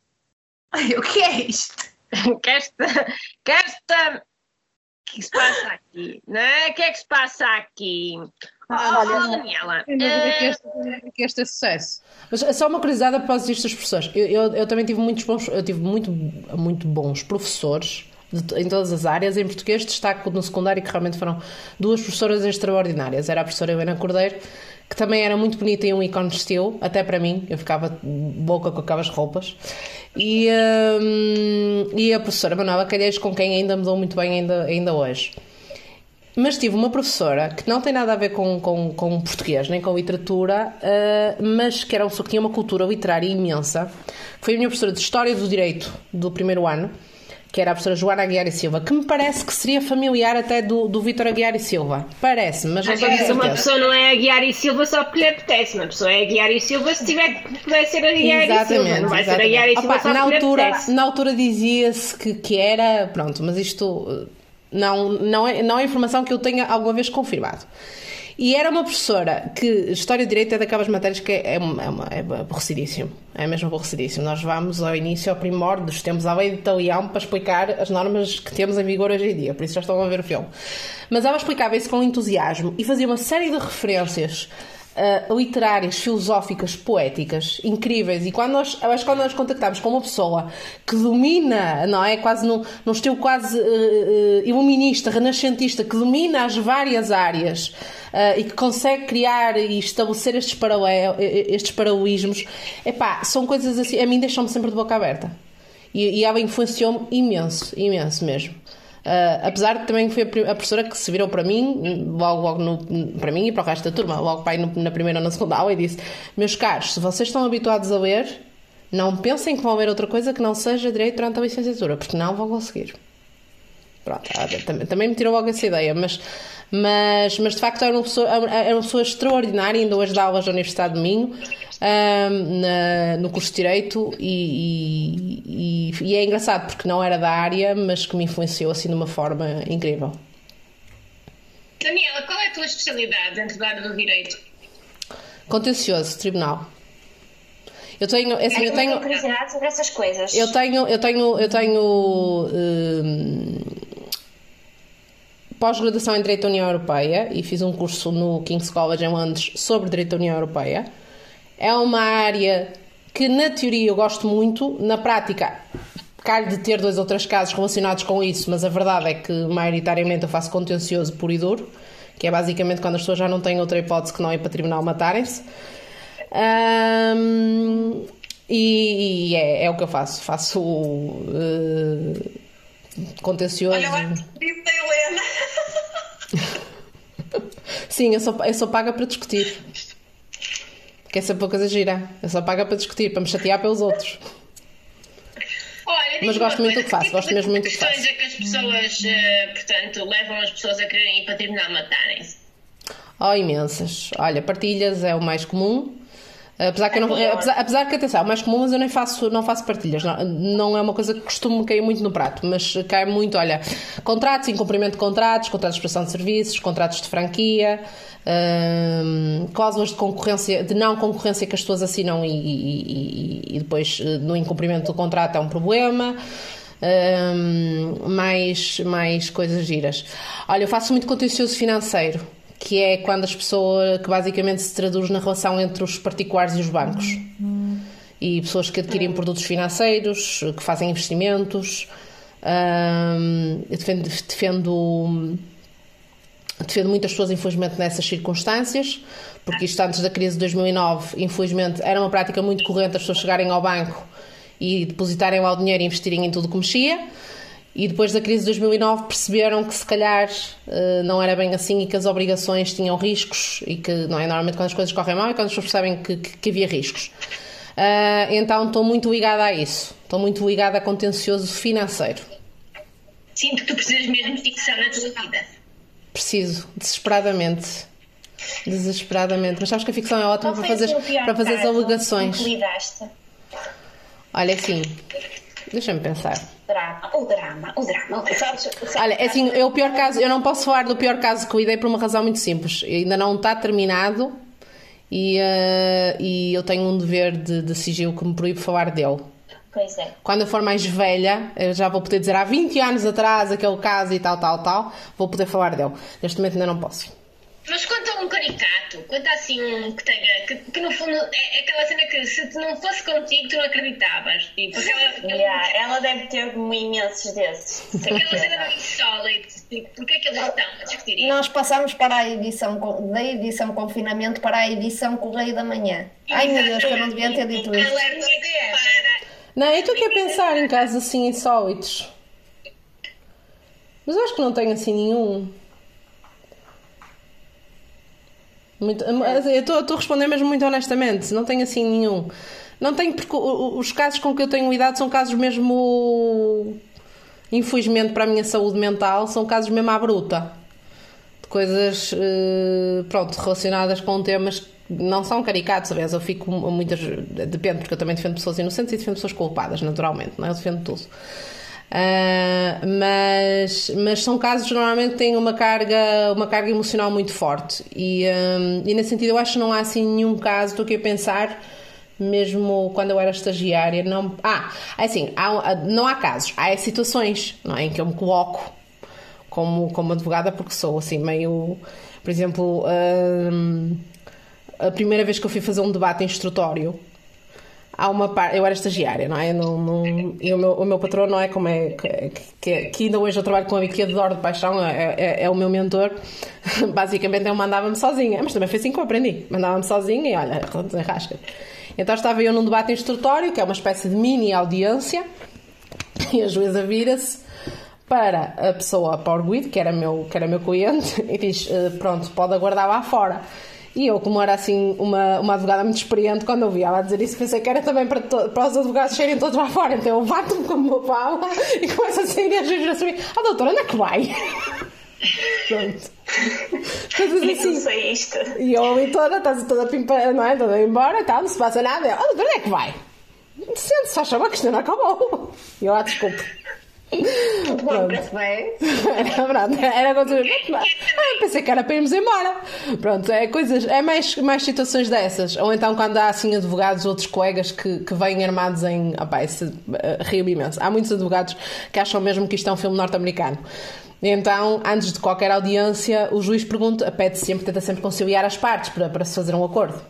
Ai, o que é isto? que esta, que esta, o que se passa aqui, não é? O que é que se passa aqui? Ah, Oh, olha, Daniela, Sem dúvida que este, que este é sucesso. Mas é só uma curiosidade após isto das professores. Eu, eu, eu também tive muitos bons, eu tive muito, muito bons professores de- em todas as áreas. Em português destaco no secundário que realmente foram duas professoras extraordinárias. Era a professora Helena Cordeiro, que também era muito bonita e um ícone de estilo, até para mim. Eu ficava boca com aquelas roupas. E, hum, e a professora Manuela Calheiros, com quem ainda me dou muito bem ainda, ainda hoje. Mas tive uma professora que não tem nada a ver com, com, com português nem com literatura, eh, mas que era pessoa que tinha uma cultura literária imensa. Foi a minha professora de História do Direito do primeiro ano, que era a professora Joana Aguiar e Silva, que me parece que seria familiar até do, do Vítor Aguiar e Silva. Parece-me, mas não tenho Agora, se uma certeza. pessoa não é a Guiar e Silva só porque lhe apetece, uma pessoa é a Guiar e Silva se tiver que puder ser a Guiar e Silva, não vai ser a Guiar e Silva Opa, só na porque lhe altura, apetece. na altura dizia-se que, que era, pronto, mas isto eh, não, não, é, não é informação que eu tenha alguma vez confirmado. E era uma professora que História e Direito é daquelas matérias que é, é, é, uma- é aborrecidíssimo. É mesmo aborrecidíssimo. Nós vamos ao início, ao primórdio dos tempos à lei de Italião para explicar as normas que temos em vigor hoje em dia. Por isso já estão a ver o filme. Mas ela explicava isso com entusiasmo e fazia uma série de referências uh, literárias, filosóficas, poéticas, incríveis. E quando nós, acho que quando nós contactamos com uma pessoa que domina, não é? Quase num, num estilo quase uh, uh, iluminista, renascentista, que domina as várias áreas e que consegue criar e estabelecer estes, paralel, estes paralelismos, epá, são coisas assim, a mim deixam-me sempre de boca aberta. E, e ela influenciou-me imenso, imenso mesmo. Uh, apesar de também foi a, professora que se virou para mim, logo, logo no- para mim e para o resto da turma, logo no- na primeira ou na segunda aula, e disse: Meus caros, se vocês estão habituados a ler, não pensem que vão ler outra coisa que não seja direito durante a licenciatura, porque não vão conseguir. Pronto, ah, também, também me tirou logo essa ideia, mas, mas, mas de facto era uma pessoa, era uma pessoa extraordinária, ainda hoje dá aulas na Universidade de Minho, ahm, na- no curso de Direito, e, e- e- é engraçado porque não era da área, mas que me influenciou assim de uma forma incrível. Daniela, qual é a tua especialidade dentro da área do direito? Contencioso, tribunal. Eu tenho, é assim, eu tenho, tenho curiosidade sobre essas coisas. Eu tenho, eu tenho, eu tenho hum, pós-graduação em Direito da União Europeia e fiz um curso no King's College em Londres sobre Direito da União Europeia. É uma área que na teoria eu gosto muito, na prática calho de ter dois ou três casos relacionados com isso, mas a verdade é que maioritariamente eu faço contencioso puro e duro, que é basicamente quando as pessoas já não têm outra hipótese que não ir para tribunal matarem-se. Ahm, e e é, é o que eu faço. Faço eh, contencioso. Olha, eu acho que Helena. Sim, eu sou, eu sou paga para discutir. Que é uma coisa gira. Eu sou paga para discutir, para me chatear pelos outros. Olha, Mas gosto muito do que faço, gosto mesmo muito do que questões faço. é que as pessoas, eh, portanto, levam as pessoas a quererem ir para tribunal matarem-se? Oh, imensas. Olha, partilhas é o mais comum. Apesar que, eu não, apesar, apesar que, atenção, é mais comum, mas eu nem faço, não faço partilhas. Não, não é uma coisa que costumo cair muito no prato, mas cai muito, olha, contratos, incumprimento de contratos, contratos de prestação de serviços, contratos de franquia, hum, cláusulas de concorrência, de não concorrência que as pessoas assinam e, e- e- e depois eh, no incumprimento do contrato é um problema. Hum, mais, mais coisas giras. Olha, eu faço muito contencioso financeiro, que é quando as pessoas, que basicamente se traduz na relação entre os particulares e os bancos. E pessoas que adquirem produtos financeiros, que fazem investimentos. Hum, eu defendo, defendo, defendo muitas pessoas, infelizmente, nessas circunstâncias, porque isto antes da crise de 2009, infelizmente, era uma prática muito corrente as pessoas chegarem ao banco e depositarem lá o dinheiro e investirem em tudo que mexia. E depois da crise de 2009 perceberam que se calhar eh, não era bem assim e que as obrigações tinham riscos e que não é normalmente quando as coisas correm mal é quando as pessoas percebem que, que- que havia riscos. Ah, então estou muito ligada a isso. Estou muito ligada a contencioso financeiro. Sinto que tu precisas mesmo de ficção na tua vida. Preciso, desesperadamente. Desesperadamente. Mas sabes que a ficção é ótima Qual para fazer, para fazer as alegações. Olha, assim, deixa-me pensar. Drama, o drama, o drama. o drama. Olha, é assim, eu, o pior caso, eu não posso falar do pior caso que eu lidei por uma razão muito simples. Ainda não está terminado e, eh, e eu tenho um dever de, de sigilo que me proíbe falar dele. Pois é. Quando eu for mais velha, eu já vou poder dizer há 20 anos atrás aquele caso e tal, tal, tal, vou poder falar dele. Neste momento ainda não posso. Mas conta um caricato, conta assim um que tenha, que, que no fundo é, é aquela cena que se tu não fosse contigo tu não acreditavas. Tipo, aquela, Yeah, ela deve ter imensos desses. aquela cena do insólito, tipo, porque é que eles estão a discutir isso? Nós passamos para a edição com- da edição confinamento para a edição Correio da Manhã. Ai meu Deus, que eu não devia ter dito. Alerta para. Não, eu estou aqui a pensar em casos assim insólitos. Mas acho que não tenho assim nenhum. Muito, mas eu estou a responder mesmo muito honestamente. Não tenho assim nenhum. Não tenho, porque os casos com que eu tenho lidado são casos mesmo. Infelizmente para a minha saúde mental, são casos mesmo à bruta. De coisas, eh, pronto, relacionadas com temas que não são caricatos. Aliás, eu fico muitas. Depende, porque eu também defendo pessoas inocentes e defendo pessoas culpadas, naturalmente, não é? Eu defendo tudo. Ah, mas, mas são casos que normalmente têm uma carga, uma carga emocional muito forte. E, hum, e nesse sentido eu acho que não há assim nenhum caso, estou aqui a pensar mesmo quando eu era estagiária não, ah, é assim, há, não há casos, há situações não é, em que eu me coloco como, como advogada porque sou assim meio, por exemplo a primeira vez que eu fui fazer um debate instrutório há uma parte, eu era estagiária, não é? Não, não, e o meu, o meu patrão não é como é que, que, ainda hoje eu trabalho com ele que adoro de paixão, é, é, é o meu mentor. Basicamente ele mandava-me sozinha, mas também foi assim que eu aprendi. Mandava-me sozinha e olha, rasca. Então estava eu num debate instrutório, que é uma espécie de mini audiência, e a juíza vira-se para a pessoa Power Guide, que era meu, que era meu cliente, e diz: "Eh, Pronto, pode aguardar lá fora. E eu, como era assim uma, uma advogada muito experiente, quando eu vi ela dizer isso, pensei que era também para, para os advogados saírem todos lá fora. Então eu bato-me como uma pala e começo a sair e a juíza a subir: Ah, doutora, onde é que vai? Pronto. Coisas assim. isto. E eu ali toda, estás toda pimpa, não é? Toda embora e tal, não se passa nada. Eu, oh, doutor, onde é que vai? Sente-se, só chama que isto não acabou. E eu, ah, desculpe. Pronto. Era, pronto, era quando ah, pensei que era para irmos embora. Pronto, é coisas, é mais, mais situações dessas. Ou então quando há assim advogados, outros colegas que, que vêm armados em. Opá, isso uh, rio imenso. Há muitos advogados que acham mesmo que isto é um filme norte-americano. Então, antes de qualquer audiência, o juiz pergunta, pede sempre, tenta sempre conciliar as partes para, para se fazer um acordo.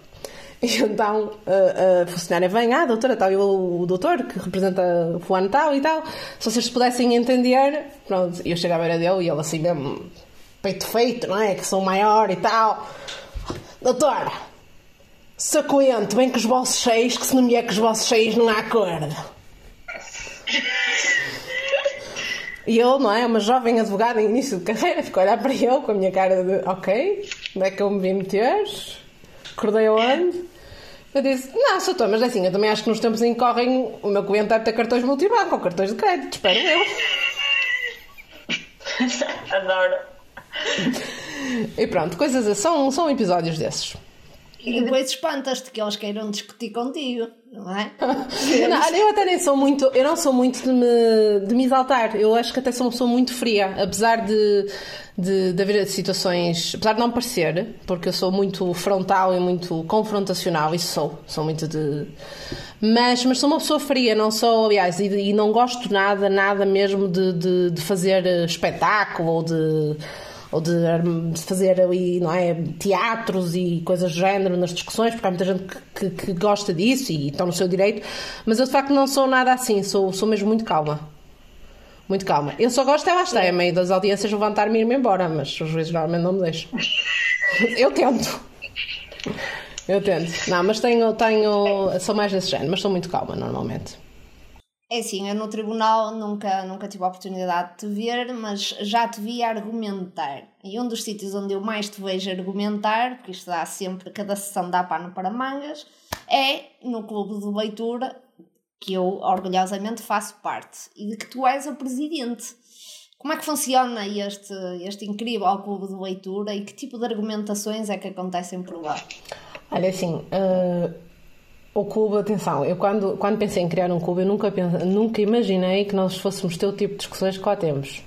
E então a, a funcionária vem, ah, doutora, tal, e o, doutor que representa o fulano tal e tal, se vocês pudessem entender, pronto, eu chego à beira dele e ele assim mesmo, peito feito, não é? Que sou maior e tal. Doutora, Sacoente, bem com os bolsos cheios, que se não me é com os bolsos cheios não há acordo. E eu, não é? Uma jovem advogada em início de carreira, ficou a olhar para ele com a minha cara de ok, onde é que eu me vim meter? Acordei aonde? Eu disse, não, sou tua, mas é assim, eu também acho que nos tempos em que correm o meu cliente deve ter cartões multibanco ou cartões de crédito, espero eu. Adoro. E pronto, coisas assim, são, são episódios desses. E depois espantas-te que eles queiram discutir contigo, não é? Não, eu até nem sou muito, eu não sou muito de me, de me exaltar. Eu acho que até sou uma pessoa muito fria, apesar de, de, de haver situações, apesar de não parecer, porque eu sou muito frontal e muito confrontacional, isso sou, sou muito de. Mas, mas sou uma pessoa fria, não sou, aliás, e, e não gosto nada, nada mesmo de, de, de fazer espetáculo ou de ou de, de fazer ali, não é, teatros e coisas do género nas discussões, porque há muita gente que, que, que gosta disso e estão no seu direito, mas eu de facto não sou nada assim, sou, sou mesmo muito calma. Muito calma. Eu só gosto é estar, a meio das audiências levantar-me e ir-me embora, mas os juízes normalmente não me deixam. Eu tento. Eu tento. Não, mas tenho, tenho. Sou mais desse género, mas sou muito calma normalmente. É assim, eu no tribunal nunca, nunca tive a oportunidade de te ver, mas já te vi argumentar. E um dos sítios onde eu mais te vejo argumentar, porque isto dá sempre, cada sessão dá pano para mangas, é no clube de leitura, que eu orgulhosamente faço parte, e de que tu és o presidente. Como é que funciona este, este incrível clube de leitura e que tipo de argumentações é que acontecem por lá? Olha, assim, uh, o clube, atenção, eu quando, quando pensei em criar um clube, eu nunca, nunca imaginei que nós fôssemos ter o tipo de discussões que lá temos.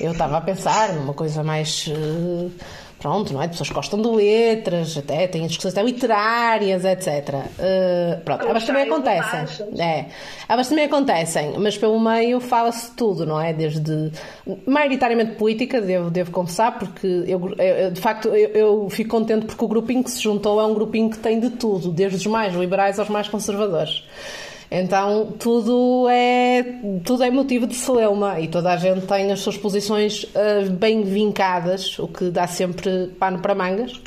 Eu estava a pensar numa coisa mais. Uh, pronto, não é? Pessoas que gostam de letras, até têm discussões até literárias, etc. Uh, pronto, elas também acontecem. É, elas também acontecem, mas pelo meio fala-se tudo, não é? Desde maioritariamente política, devo, devo confessar, porque eu, eu de facto eu, eu, fico contente porque o grupinho que se juntou é um grupinho que tem de tudo, desde os mais liberais aos mais conservadores. Então tudo é, tudo é motivo de celeuma e toda a gente tem as suas posições uh, bem vincadas, o que dá sempre pano para mangas.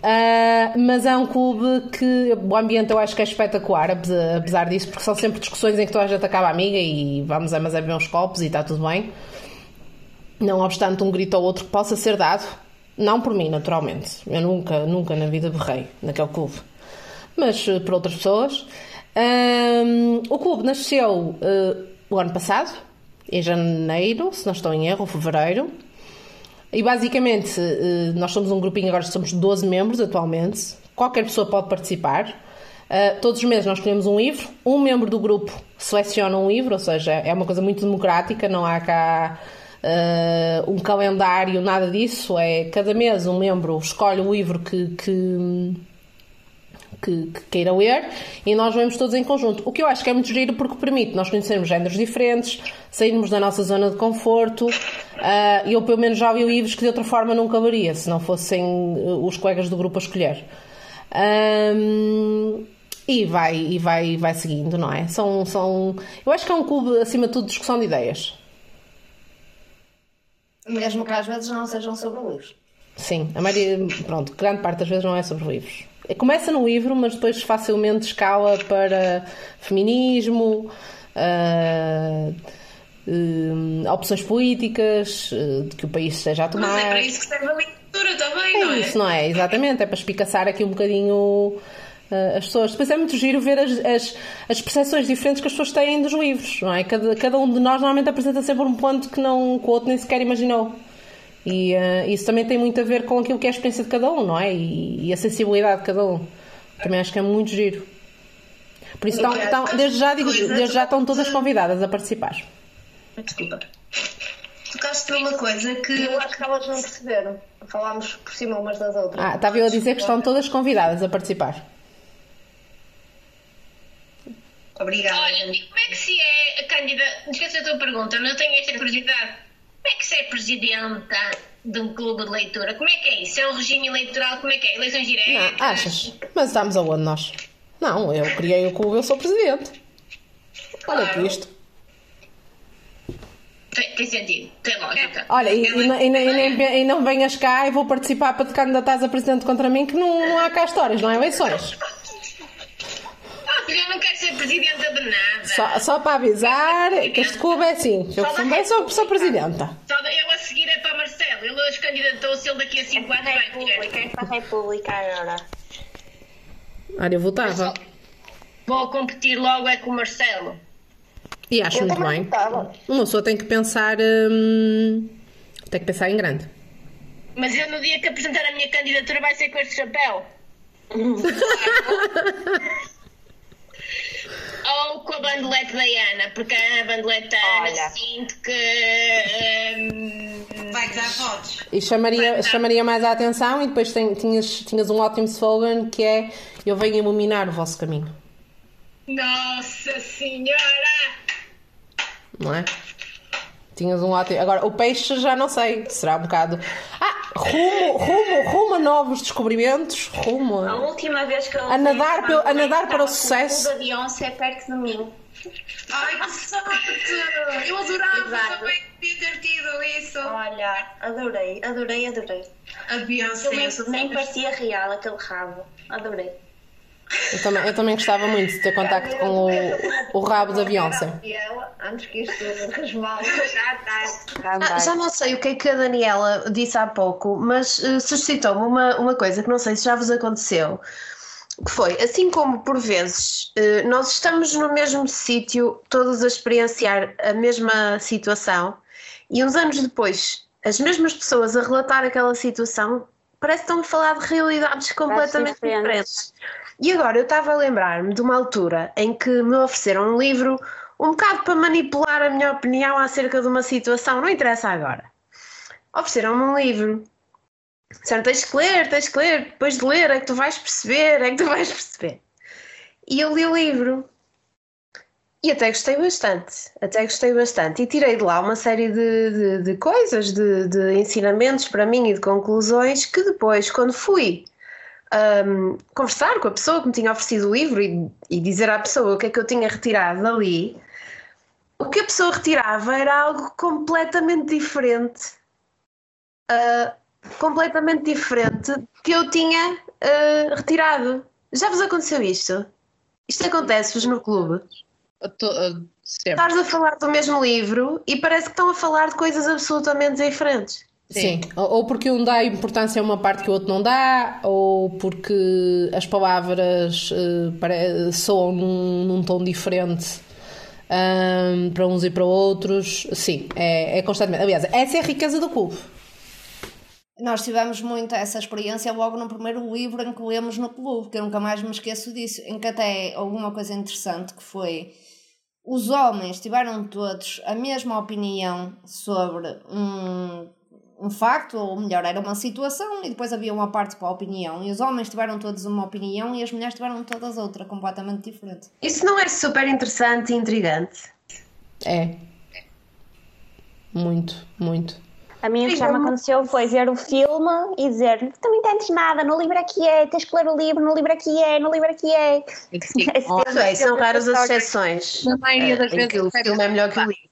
Uh, mas é um clube que o ambiente eu acho que é espetacular, apesar disso, porque são sempre discussões em que toda a gente acaba amiga e vamos a mas é uns copos e está tudo bem. Não obstante um grito ou outro que possa ser dado, não por mim, naturalmente. Eu nunca, nunca na vida berrei naquele clube, mas uh, por outras pessoas. Um, o clube nasceu uh, o ano passado, em janeiro, se não estou em erro, fevereiro. E basicamente, uh, nós somos um grupinho, agora somos 12 membros atualmente. Qualquer pessoa pode participar. Uh, todos os meses nós escolhemos um livro, um membro do grupo seleciona um livro, ou seja, é uma coisa muito democrática, não há cá um calendário, nada disso. É cada mês um membro escolhe o livro que, que que, que queiram ler e nós vamos todos em conjunto. O que eu acho que é muito giro porque permite nós conhecermos géneros diferentes, sairmos da nossa zona de conforto. Uh, eu, pelo menos, já li livros que de outra forma nunca leria, se não fossem uh, os colegas do grupo a escolher. Um, e vai, e vai, vai seguindo, não é? São, são, eu acho que é um clube, acima de tudo, de discussão de ideias. Mesmo que às vezes não sejam sobre livros. Sim, a maioria, pronto, grande parte das vezes não é sobre livros. Começa no livro, mas depois facilmente escala para feminismo, uh, uh, opções políticas, uh, de que o país esteja a tomar. Mas é para isso que serve a leitura também, é não é? isso, não é? Exatamente, é para espicaçar aqui um bocadinho as pessoas. Depois é muito giro ver as, as, as percepções diferentes que as pessoas têm dos livros, não é? Cada, cada um de nós normalmente apresenta sempre um ponto que, não, que o outro nem sequer imaginou. E uh, isso também tem muito a ver com aquilo que é a experiência de cada um, não é? E, e a sensibilidade de cada um. Também acho que é muito giro. Por isso, estão, estão, desde, já, digo, desde já estão todas convidadas a participar. Desculpa. Tocaste numa coisa que. Eu acho que elas não perceberam. Falámos por cima umas das outras. Ah, estava eu a dizer que estão todas convidadas a participar. Obrigada. Olha, e como é que se é a candidata. Esqueci a tua pergunta, mas eu tenho esta curiosidade. Como é que se é presidenta de um clube de leitura? Como é que é isso? É o regime eleitoral? Como é que é? Eleições diretas? Não, achas? Mas estamos aonde nós? Não, eu criei o clube, eu sou presidente. Olha Claro. isto. Tem, tem sentido, tem lógica. Olha, e, e, não- e e e não venhas cá e vou participar para te candidatares a presidente contra mim, que não, não há cá histórias, não há eleições. Eu não quero ser presidenta de nada. Só, só para avisar que este clube é assim. Eu também sou, sou presidenta. Só eu a seguir é para Marcelo. Ele hoje candidatou-se, ele daqui a 5 anos vai República, é para a República agora. Olha, eu votava. Vou competir logo é com o Marcelo. E acho muito bem. Uma pessoa tem que pensar. hum, tem que pensar em grande. Mas eu no dia que apresentar a minha candidatura vai ser com este chapéu. Ou com a bandolete da Ana, porque a bandolete da Ana Olha. sinto que. hum, Vai dar votos. E chamaria, chamaria mais a atenção e depois tem- tinhas, tinhas um ótimo slogan que é Eu venho iluminar o vosso caminho, Nossa Senhora! não é? Tinhas um ótimo. Agora, o peixe já não sei, será um bocado. Ah, rumo, rumo, rumo a novos descobrimentos, rumo A a. última vez que eu A nadar vi pelo- a nadar para o sucesso. O da Beyoncé perto de mim. Ai, que sorte! Eu adorava Exato. também ter tido isso. Olha, adorei, adorei, adorei. A Beyoncé. Eu nem, nem parecia real aquele rabo. Adorei. Eu também, eu também gostava muito de ter contacto com o, o rabo da Beyoncé. Antes que isto resvale. Ah, já não sei o que é que a Daniela disse há pouco, mas eh, suscitou-me uma, uma coisa que não sei se já vos aconteceu. Que foi, assim como por vezes eh, nós estamos no mesmo sítio, todos a experienciar a mesma situação, e uns anos depois as mesmas pessoas a relatar aquela situação, parece que estão a falar de realidades completamente diferentes. diferentes. E agora eu estava a lembrar-me de uma altura em que me ofereceram um livro um bocado para manipular a minha opinião acerca de uma situação, não interessa agora. Ofereceram-me um livro. Disseram, tens que ler, tens que ler, depois de ler é que tu vais perceber, é que tu vais perceber. E eu li o livro. E até gostei bastante, até gostei bastante. E tirei de lá uma série de, de, de coisas, de, de ensinamentos para mim e de conclusões que depois, quando fui hum, conversar com a pessoa que me tinha oferecido o livro e, e dizer à pessoa o que é que eu tinha retirado dali, o que a pessoa retirava era algo completamente diferente. ah, completamente diferente que eu tinha ah, retirado. Já vos aconteceu isto? Isto acontece-vos no clube? Sempre. Estás a falar do mesmo livro e parece que estão a falar de coisas absolutamente diferentes. Sim. Ou ou porque um dá importância a uma parte que o outro não dá, ou porque as palavras pare- soam num, num tom diferente ahm, para uns e para outros. Sim, é, é constantemente. Aliás, essa é a riqueza do clube. Nós tivemos muito essa experiência logo no primeiro livro em que lemos no clube, que eu nunca mais me esqueço disso, em que até houve uma coisa interessante que foi os homens tiveram todos a mesma opinião sobre um, um facto, ou melhor, era uma situação, e depois havia uma parte para a opinião, e os homens tiveram todos uma opinião e as mulheres tiveram todas outra, completamente diferente. Isso não é super interessante e intrigante? É. Muito, muito. A mim o que já me aconteceu foi ver o filme e dizer tu não entendes nada, no livro aqui é, tens que ler o livro, no livro aqui é, no livro aqui é. Ok, são raras as exceções. Na maioria das em vezes o é filme é melhor que o livro.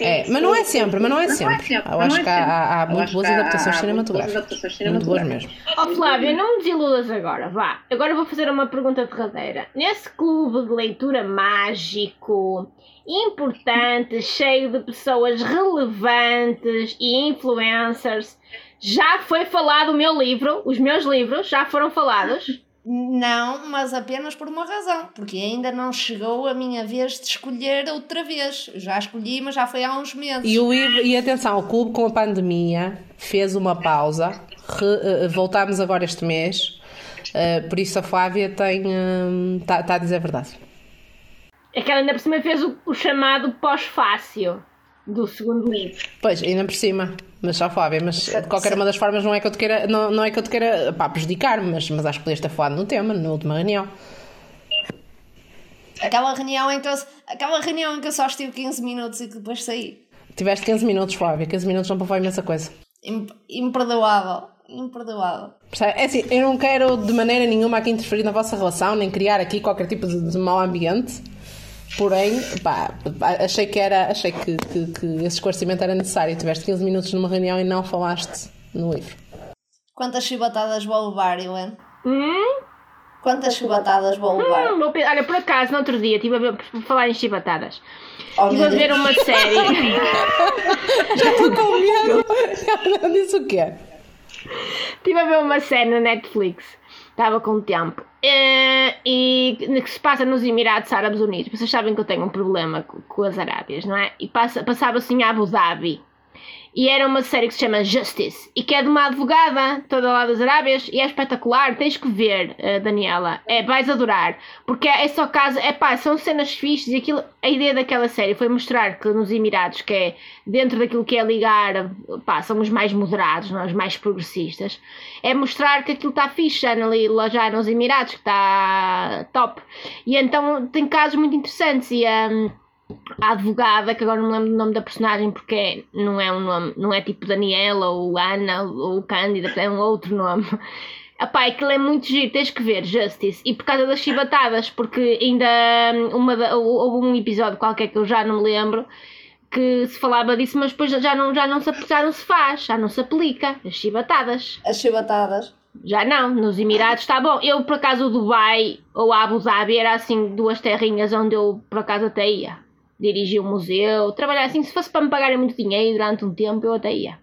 É, mas não é sempre, mas não é sempre. Eu acho que há, há muito boas adaptações cinematográficas. Muito boas mesmo. Ó Flávia, não me desiludas agora, vá. Agora vou fazer uma pergunta derradeira. Nesse clube de leitura mágico, importante, cheio de pessoas relevantes e influencers, já foi falado o meu livro? Os meus livros já foram falados? Não, mas apenas por uma razão, porque ainda não chegou a minha vez de escolher outra vez. Já escolhi, mas já foi há uns meses. E, o e atenção, o clube com a pandemia fez uma pausa. Re- eh, voltámos agora este mês. eh, por isso a Flávia tem. Está a dizer a verdade. É que ela ainda por cima fez o, o chamado pós-fácil do segundo livro. Pois, ainda por cima. Mas só Flávia, mas de qualquer uma das formas não é que eu te queira, não, não é que eu te queira pá, prejudicar-me, mas, mas acho que podias ter falado no tema, na última reunião. Aquela reunião em que eu, aquela reunião em que eu só estive 15 minutos e que depois saí. Tiveste 15 minutos, Flávia, 15 minutos não para imensa coisa. Imp- Imperdoável. Imperdoável. É assim, eu não quero de maneira nenhuma aqui interferir na vossa relação, nem criar aqui qualquer tipo de, de mau ambiente. Porém, pá, achei que era, achei que, que, que esse esclarecimento era necessário. Tiveste 15 minutos numa reunião e não falaste no livro. Quantas chibatadas vou levar, Helena? Hum? Quantas chibatadas vou levar? Hum, olha, por acaso, no outro dia, estive a ver, por falar em chibatadas, Oh, estive a ver Deus. uma série. Já estou com medo. Ela disse o quê? Estive a ver uma série na Netflix. Estava com tempo. Eh, e que se passa nos Emirados Árabes Unidos. Vocês sabem que eu tenho um problema co- com, as Arábias, não é? E passa, passava-se em Abu Dhabi. E era uma série que se chama Justice. E que é de uma advogada, toda lá das Arábias. E é espetacular. Tens que ver, eh, Daniela. É, vais adorar. Porque é só caso. É pá, são cenas fixes. E aquilo, a ideia daquela série foi mostrar que nos Emirados, que é dentro daquilo que é ligar, pá, são os mais moderados, os mais progressistas. É mostrar que aquilo está fixe já, ali, já nos Emirados, que está top. E então tem casos muito interessantes. E hum, a advogada, que agora não me lembro do nome da personagem porque é- não é um nome, não é tipo Daniela ou Ana ou Cândida, é um outro nome. Epá, aquilo é muito giro, tens que ver Justice. E por causa das chibatadas, porque ainda hum, uma houve um episódio qualquer que eu já não me lembro que se falava disso, mas depois já não, já não, se, já não se faz, já não se aplica. As chibatadas. As chibatadas. Já não, nos Emirados está bom. Eu, por acaso, o Dubai ou a Abu Dhabi era assim duas terrinhas onde eu, por acaso, até ia. Dirigir o museu, trabalhar assim. Se fosse para me pagarem muito dinheiro durante um tempo, eu até ia.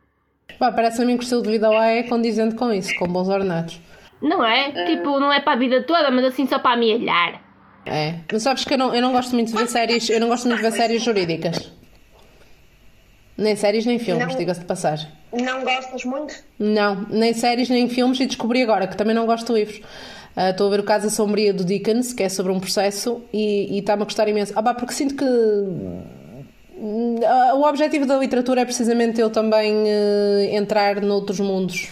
Pá, parece a mim que o estilo de vida lá é condizente com isso, com bons ordenados. Não é? Tipo, não é para a vida toda, mas assim só para amealhar. É. Mas sabes que eu não, eu não gosto muito de ver séries, eu não gosto muito de ver séries jurídicas. Nem séries nem filmes, Não. diga-se de passagem. Não gostas muito? Não, nem séries nem filmes e descobri agora que também não gosto de livros. Ah, Estou a ver o caso da Sombria do Dickens, que é sobre um processo, e está-me a gostar imenso. Ah, pá, porque sinto que ah, o objetivo da literatura é precisamente eu também eh, entrar noutros mundos.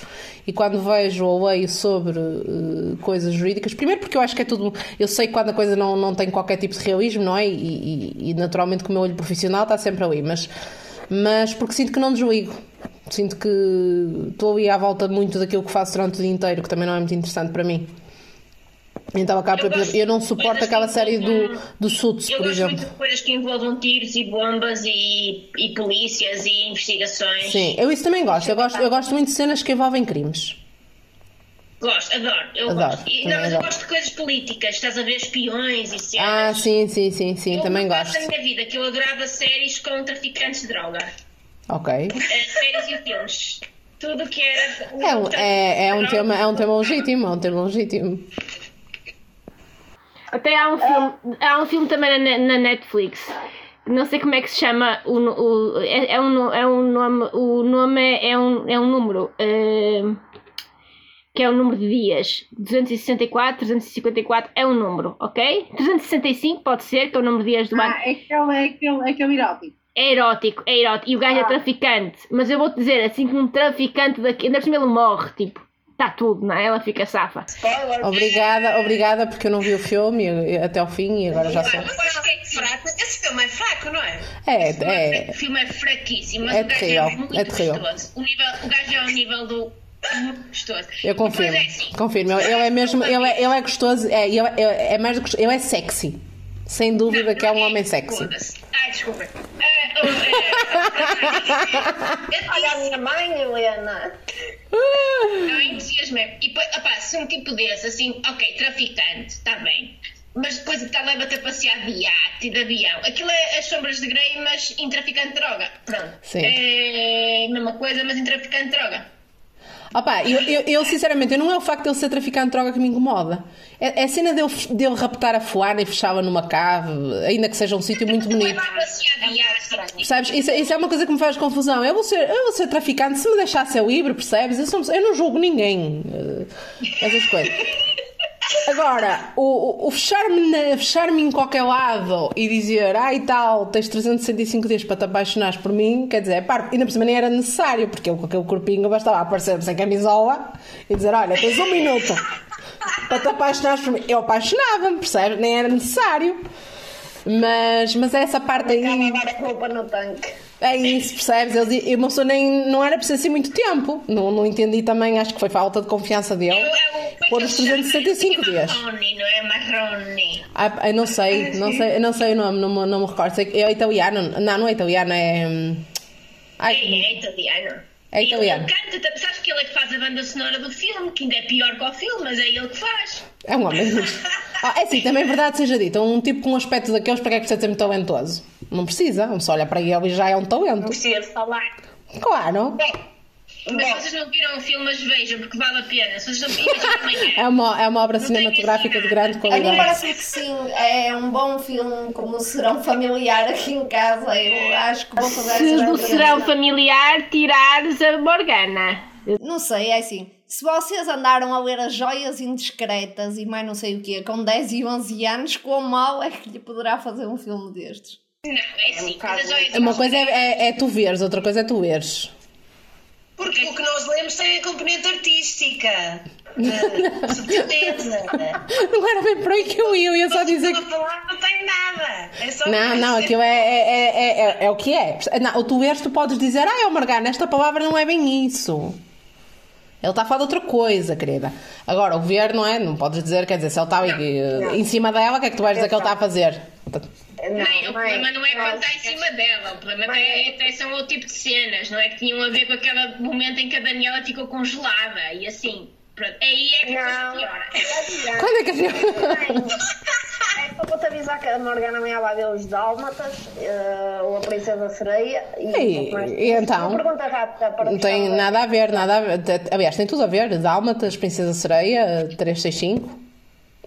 E quando vejo ou leio sobre eh, coisas jurídicas, primeiro porque eu acho que é tudo. Eu sei quando a coisa não, não tem qualquer tipo de realismo, não é? E, e- e, naturalmente que o meu olho profissional está sempre ali, mas, mas porque sinto que não desligo. Sinto que estou ali à volta muito daquilo que faço durante o dia inteiro, que também não é muito interessante para mim. Então acaba por exemplo, eu não suporto aquela série do, do Suits, Eu por gosto exemplo. muito de coisas que envolvam tiros e bombas e, e polícias e investigações. Sim, eu isso também gosto. Eu gosto, eu gosto muito de cenas que envolvem crimes. Gosto, adoro. Eu Adoro, gosto. E, não, mas eu adoro. gosto de coisas políticas. Estás a ver espiões e cenas. Ah, sim, sim, sim, sim, Eu também gosto. da minha vida que eu adorava séries com traficantes de droga. Ok. Eh, séries e filmes. Tudo que era. É um, é, é um tema, é um tema legítimo, é um tema legítimo. Até há um filme, há um filme também na, na Netflix. Não sei como é que se chama. O, o, é, é um, é um nome. O nome é, é um, é um número. eh, que é o número de dias. 264, 354 é um número, ok? 365 pode ser, que é o número de dias do ano. Ah, é aquele, é aquele, é aquele erótico. É erótico, é erótico. E o gajo é Ah. traficante. Mas eu vou-te dizer, assim que um traficante daqui. Ainda por cima ele morre, tipo. Está tudo, não é? Ela fica safa. Obrigada, obrigada, porque eu não vi o filme até ao fim e agora já sei. Eu acho que é. Esse filme é fraco, não é? É, O é. filme é fraquíssimo, mas É o gajo terrível, é muito é terrível. gostoso. O, nível, o gajo é ao nível do. Muito gostoso. Eu confirmo, é assim, confirmo. Ele é mesmo, ele é, ele é gostoso, é, ele é, é mais do que gostoso, ele é sexy. Sem dúvida que é um homem sexy. Ai, desculpa. Ah, oh, é, Olha a minha mãe, Helena. Eu entusiasmei. E opá, se um tipo desse, assim, ok, traficante, está bem. Mas depois está leva-te a passear de iate e de avião. Aquilo é as sombras de Grey, mas em traficante de droga. Pronto. Sim. É a mesma coisa, mas em traficante de droga. Opa, eu, eu, eu, sinceramente, não é o facto de ele ser traficante de droga que me incomoda. É, é a cena dele, dele raptar a Fuana e fechá-la numa cave, ainda que seja um sítio muito bonito. Passear de iate. Percebes? Isso, isso é uma coisa que me faz confusão. Eu vou ser, eu vou ser traficante se me deixasse eu livre, percebes? Eu, sou- eu não julgo ninguém. eh, essas coisas. Agora, o, o- fechar-me fechar-me em qualquer lado e dizer, ai tal, tens 365 dias para te apaixonares por mim, quer dizer, é parvo. Ainda por cima nem era necessário, porque eu com aquele corpinho bastava aparecer-me sem camisola e dizer, olha, tens um minuto para te apaixonares por mim. Eu apaixonava-me, percebes? Nem era necessário. Mas, mas essa parte aí. Lavar a roupa no tanque. É isso, percebes? Di- uma pessoa nem, não era preciso assim muito tempo. Não, não entendi também, acho que foi falta de confiança dele. Por os 365 dias. Marroni, não é Marroni. Ah, eu não sei, não sei, eu não sei o nome, não, me- não me recordo. Sei que é italiano. Não, não é italiano, é. hum, Ai, É, é italiano. É italiano. Ele canta, sabes que ele é que faz a banda sonora do filme, que ainda é pior que o filme, mas é ele que faz. É um homem. Ah, é assim, também é verdade seja dito. Um tipo com um aspecto daqueles, para que é que precisa ser muito talentoso? Não precisa. Uma pessoa olha para ele e já é um talento. Precisa de falar. Claro. Mas se vocês não viram o filme, mas vejam, porque vale a pena. Se vocês não viram, amanhã. É uma, é uma obra cinematográfica de grande A mim qualidade. parece que sim, é um bom filme como serão familiar aqui em casa. Eu acho que vou fazer Se do serão familiar tirares a Morgana. Não sei, é assim. Se vocês andaram a ler as joias indiscretas e mais não sei o quê, com 10 e 11 anos, quão mal é que lhe poderá fazer um filme destes? Não, é assim. mas as joias- Uma coisa é, é, é tu veres, outra coisa é tu veres. Porque o que nós lemos tem a componente artística. de subtileza. Não era bem por aí que eu ia, eu ia só dizer que. Não tem nada. É só Não, não, aquilo é, é, é, é, é, é o que é. Não, o tu veres, tu podes dizer, ah, é Morgana, esta palavra não é bem isso. Ele está a falar de outra coisa, querida. Agora, o ver, não é? Não podes dizer, quer dizer, se ele está em cima dela, o que é que tu vais dizer que ele está a fazer? Não, o problema não é quando está em cima dela, o problema até, até são outro tipo de cenas, não é que tinham a ver com aquele momento em que a Daniela ficou congelada e assim. Pronto, aí é que a coisa piora. Quando é que a É só para te avisar que a Morgana me ia ver os Dálmatas, ou a Princesa Sereia. E, E- e então? Uma pergunta rápida para Não tem nada a ver, nada a ver. Aliás, tem tudo a ver. Dálmatas, Princesa Sereia, 365.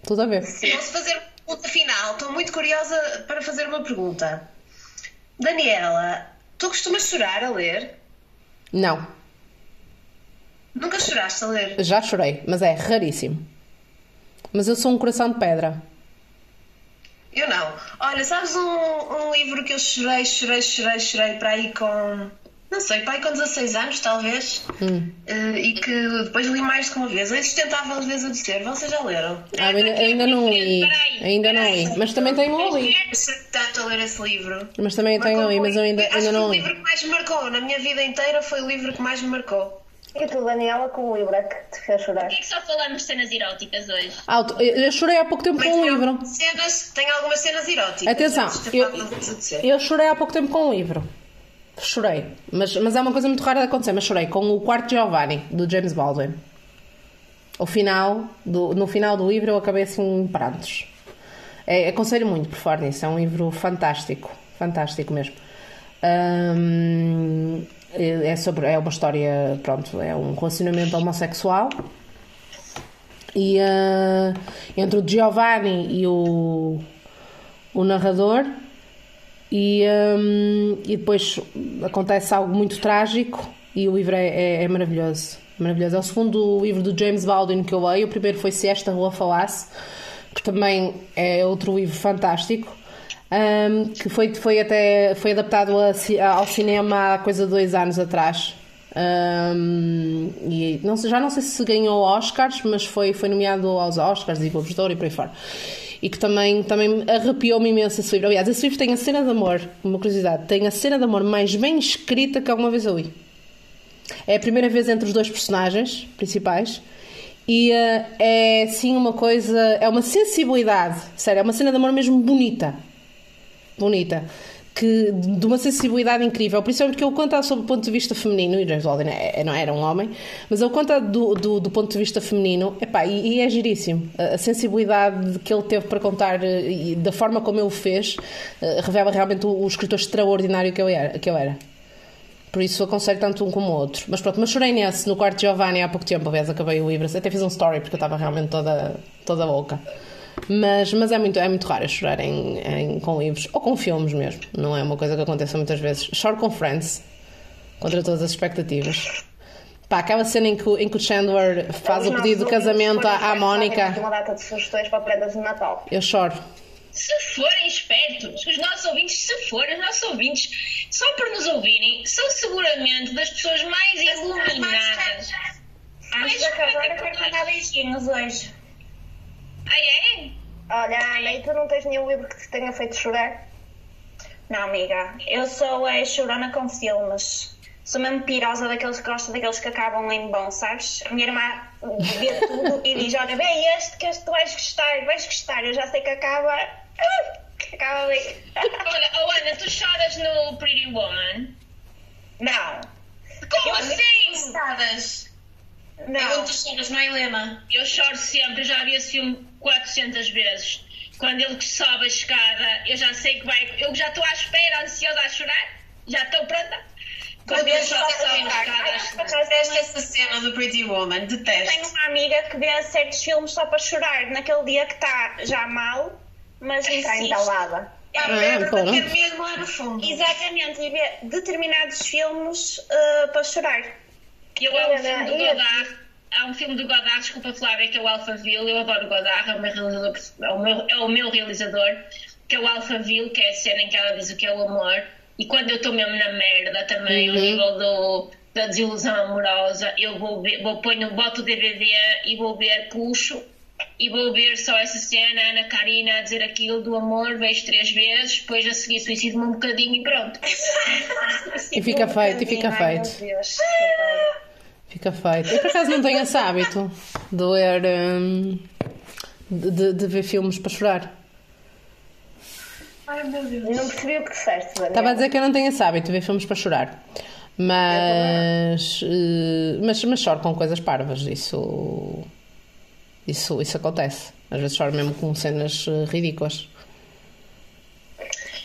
Tudo a ver. Posso fazer pergunta final? Estou muito curiosa para fazer uma pergunta. Daniela, tu costumas chorar a ler? Não, Nunca choraste a ler? já chorei, mas é raríssimo. Mas eu sou um coração de pedra. Eu não. Olha, sabes um, um livro que eu chorei, chorei, chorei, chorei para aí com. Não sei, aí com 16 anos, talvez. Hum. Eh, e que depois li mais de uma vez. É insustentável às vezes a dizer. Vocês já leram? Ah, ainda, ainda não li. Ainda não li. Mas também tenho ali. Gostei tanto a ler esse livro. Mas também tenho ali, mas eu ainda, Acho ainda que não o li. livro que mais me marcou na minha vida inteira foi o livro que mais me marcou. E tu, Daniela, com o livro é que te fez chorar? Por que só falamos de cenas eróticas hoje? Alto, eu eu chorei há pouco tempo com um livro. Cenas, tem algumas cenas eróticas. Atenção, antes eu, que eu chorei há pouco tempo com um livro. Chorei. Mas, mas é uma coisa muito rara de acontecer. Mas chorei com o Quarto Giovanni, do James Baldwin. O final, do, no final do livro eu acabei assim em prantos. É, aconselho muito por falar nisso. É um livro fantástico. Fantástico mesmo. É sobre é uma história pronto é um relacionamento homossexual e ah, entre o Giovanni e o o narrador e, hum, e depois acontece algo muito trágico e o livro é, é- é maravilhoso. Maravilhoso. É o segundo livro do James Baldwin que eu leio. O primeiro foi Se Esta Rua Falasse, que também é outro livro fantástico. hum, que foi, foi até foi adaptado a ao cinema há coisa de dois anos atrás. Hum, e não já não sei se ganhou Oscars, mas foi, foi nomeado aos Oscars e Globos de Ouro e por aí fora. E que também, também arrepiou-me imenso esse livro. Aliás, esse livro tem a cena de amor, uma curiosidade, tem a cena de amor mais bem escrita que alguma vez eu li. É a primeira vez entre os dois personagens principais e eh, é sim uma coisa, é uma sensibilidade, sério, é uma cena de amor mesmo bonita. Bonita. Que, de uma sensibilidade incrível, principalmente que ele conta sobre o ponto de vista feminino, e James Baldwin é- é- não era um homem, mas ele conta do, do, do ponto de vista feminino, epá, e, e é giríssimo. A, sensibilidade que ele teve para contar eh, e da forma como ele o fez eh, revela realmente o, o escritor extraordinário que ele era. Que era. Por isso aconselho tanto um como o outro. Mas pronto, mas chorei nesse, no quarto de Giovanni há pouco tempo, aliás, acabei o livro. Até fiz um story porque eu estava realmente toda, toda louca. Mas, mas é, muito, é muito raro chorar em, em- com livros, ou com filmes mesmo. Não é uma coisa que aconteça muitas vezes. Choro com Friends, contra todas as expectativas. Pá, aquela cena em que, o- em que o Chandler faz o pedido de casamento à, à Mónica, Uma data de sugestões para prendas de Natal. eu choro. Se forem espertos, os nossos ouvintes, se forem, os nossos ouvintes, só por nos ouvirem, são seguramente das pessoas mais iluminadas. De acabar, quero mandar beijinhos hoje. Ah, é? Olha, Ana, e tu não tens nenhum livro que te tenha feito chorar? Não, amiga, eu sou é, chorona com filmes. Sou mesmo pirosa daqueles que gostam daqueles que acabam em bom, sabes? A minha irmã vê tudo e diz: Olha, vê este que este tu vais gostar, vais gostar. Eu já sei que acaba. que acaba ali. Olha, oh Ana, tu choras no Pretty Woman? Não. Como Eu- assim? Gostadas. Não. É onde tu choras, não é, Helena? Eu choro sempre, eu já vi esse filme 400 vezes. Quando ele sobe a escada, eu já sei que vai. Eu já estou à espera, ansiosa a chorar. Já estou pronta. Quando ele sobe, sobe a escada, acho que- Detesto essa cena do Pretty Woman, Tenho detesto. uma amiga que vê certos filmes só para chorar naquele dia que está já mal, mas Está entalada. É claro. daquele mesmo lá no fundo. Exatamente, e vê determinados filmes uh, para chorar. Eu amo o filme do e- Godard. Há um filme do Godard, desculpa Flávia, que é o Alphaville. Eu adoro o Godard, é o meu realizador, é o meu, é o meu realizador, que é o Alphaville, que é a cena em que ela diz o que é o amor. E quando eu estou mesmo na merda também, o nível do, da desilusão amorosa, eu vou ver, vou ponho, boto o DVD e vou ver, puxo e vou ver só essa cena, a Ana Karina a dizer aquilo do amor, vejo três vezes, depois a seguir suicido-me um bocadinho e pronto. E fica feito, e fica Ai, meu feito. Deus. Fica feito. Eu por acaso não tenho esse hábito de ler. hum, de, de- ver filmes para chorar. Ai meu Deus. Não percebi o que disseste, Daniel. Estava a dizer que eu não tenho esse hábito de ver filmes para chorar. Mas, eh, mas, mas choro com coisas parvas. Isso, isso, isso acontece. Às vezes choro mesmo com cenas eh, ridículas.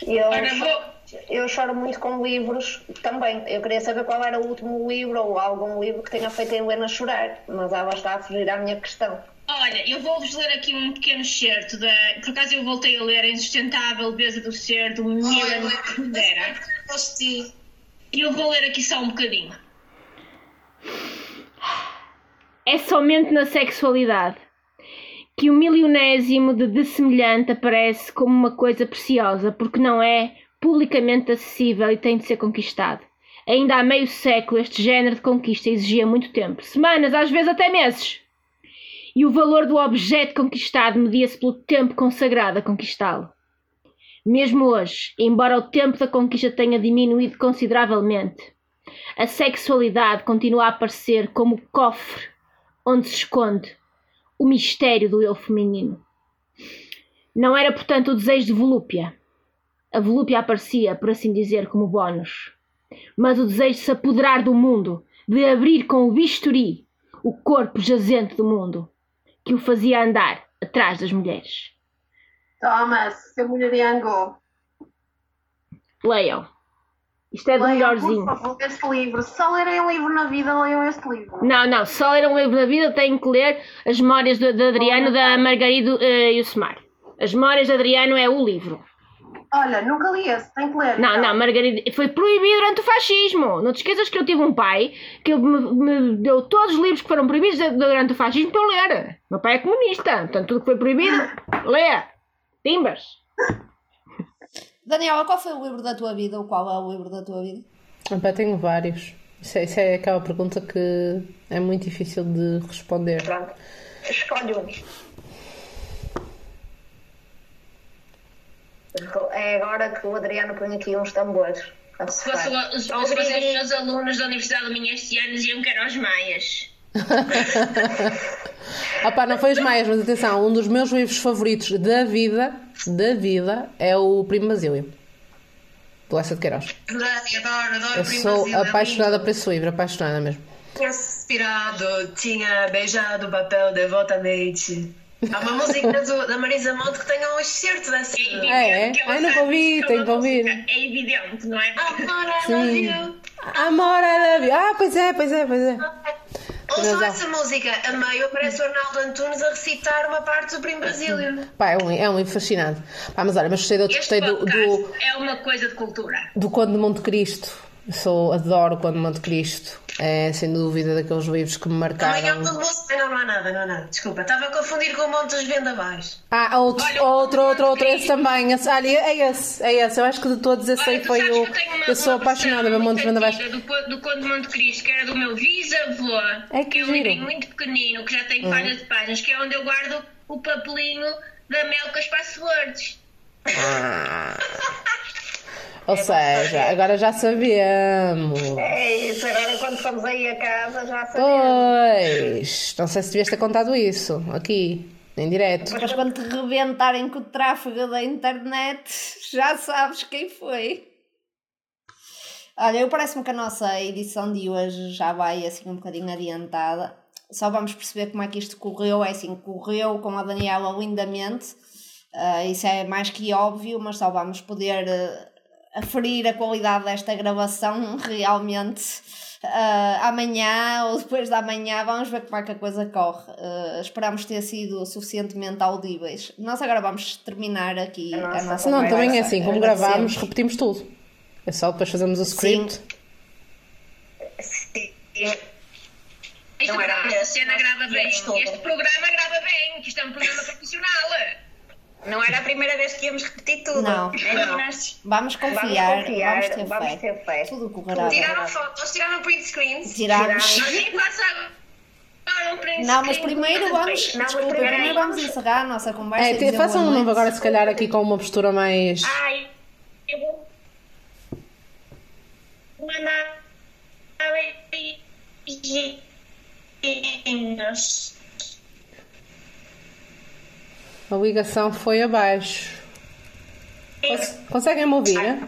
Eu, Ora, vou, eu choro muito com livros também. Eu queria saber qual era o último livro ou algum livro que tenha feito a Helena chorar, mas ela está a fugir à minha questão. Olha, eu vou-vos ler aqui um pequeno excerto da. Por acaso eu voltei a ler A Insustentável Beleza do Ser, do Milan Kundera. E eu vou ler aqui só um bocadinho. É somente na sexualidade que o milionésimo de dessemelhante aparece como uma coisa preciosa, porque não é publicamente acessível e tem de ser conquistado. Ainda há meio século este género de conquista exigia muito tempo, semanas, às vezes até meses. E o valor do objeto conquistado media-se pelo tempo consagrado a conquistá-lo. Mesmo hoje, embora o tempo da conquista tenha diminuído consideravelmente, a sexualidade continua a aparecer como o cofre onde se esconde o mistério do eu feminino. Não era, portanto, o desejo de volúpia. A volúpia aparecia, por assim dizer, como bónus. Mas o desejo de se apoderar do mundo, de abrir com o bisturi o corpo jazente do mundo, que o fazia andar atrás das mulheres. Thomas, seu mulherengo. Leiam. Isto é do Leiam, melhorzinho. Por favor, este livro. Se só lerem um livro na vida, leiam este livro. Não, não, só ler um livro da vida tenho que ler As Memórias de, de Adriano da Margarido eh, e o Semar. As Memórias de Adriano é o livro. Olha, nunca li esse, tem que ler. Não, não, Margarida. Foi proibido durante o fascismo. Não te esqueças que eu tive um pai que me, me deu todos os livros que foram proibidos durante o fascismo para eu ler. Meu pai é comunista. Portanto, tudo que foi proibido, lê. Timbas. Daniela, qual foi o livro da tua vida? Ou qual é o livro da tua vida? Opa, tenho vários. Isso é, isso é aquela pergunta que é muito difícil de responder. Pronto. Escolhe um. É agora que o Adriano põe aqui uns tambores. a Se fosse, soprar. o- se fossem os meus alunos da Universidade da Minha este ano, diziam que eram os maias. Opa, não foi os maias, mas atenção, um dos meus livros favoritos da vida, da vida, é o Primo Basílio. Do Lessa de Queiroz. Verdade, adoro, adoro Eu o Primo sou Basílio, é apaixonada lindo. por esse livro, apaixonada mesmo. Tinha suspirado, tinha beijado o papel devotamente. Há uma música do- da Marisa Monte que tem um excerto dessa. É, é? que ela Ai, não ouvi, tenho é que ouvir. É evidente, não é? Amor, I Sim. love you. Amor, I love you. Ah, pois é, pois é, pois é. Ouçam essa música. A meio aparece o Arnaldo Antunes a recitar uma parte do Primo Basílio. Pá, é um, é um livro fascinante. Pá, mas olha, mas gostei, de outro, Este gostei do, do, é uma coisa de cultura. do Conde de Monte Cristo. Eu Sou, adoro o Conde de Monte Cristo. É, sem dúvida, daqueles livros que me Também é marcaram. um moço. Não, não há nada, não há nada. Desculpa, estava a confundir com o Monte dos Vendavais. Ah, outro, Olha, outro, outro, outro, esse também. Esse, olha, é esse, é esse. Eu acho que de todos esse Olha, aí foi o. eu Eu sou apaixonada pelo Monte muito Vendavais. Do, do Conde de Monte Cristo, que era do meu bisavô, Ai, que que é um livrinho muito pequenino, que já tem Hum. páginas de páginas, que é onde eu guardo o papelinho da Mel com as passwords. Ou seja, agora já sabemos. É isso, agora quando fomos aí a casa já sabemos. Pois, não sei se devias ter contado isso aqui, em direto. Depois quando te rebentarem com o tráfego da internet, já sabes quem foi. Olha, eu parece-me que a nossa edição de hoje já vai assim um bocadinho adiantada. Só vamos perceber como é que isto correu. É assim, correu com a Daniela lindamente. Ah, isso é mais que óbvio, mas só vamos poder ah, aferir a qualidade desta gravação realmente ah, amanhã ou depois da manhã. Vamos ver como é que a coisa corre. Ah, esperamos ter sido suficientemente audíveis. Nós agora vamos terminar aqui a nossa, Se não, também é assim, como gravámos, repetimos tudo. É só depois fazermos o script. Isto Não era esta esse, cena grava bem. Este programa grava bem, que isto é um programa profissional. Não era a primeira vez que íamos repetir tudo. Não. Meninas. Vamos confiar, Vamos confiar, vamos ter vamos fé. ter fé. Tudo correrá. Tiraram fotos, tiraram print screens. Um print Não, mas primeiro vamos. Não, mas Desculpa, primeiro primeiro vamos encerrar a nossa conversa. É, te- façam um novo agora, se calhar, aqui com uma postura mais. Ai, eu vou mandar beijinhos. A ligação foi abaixo. Cons- Conseguem me ouvir?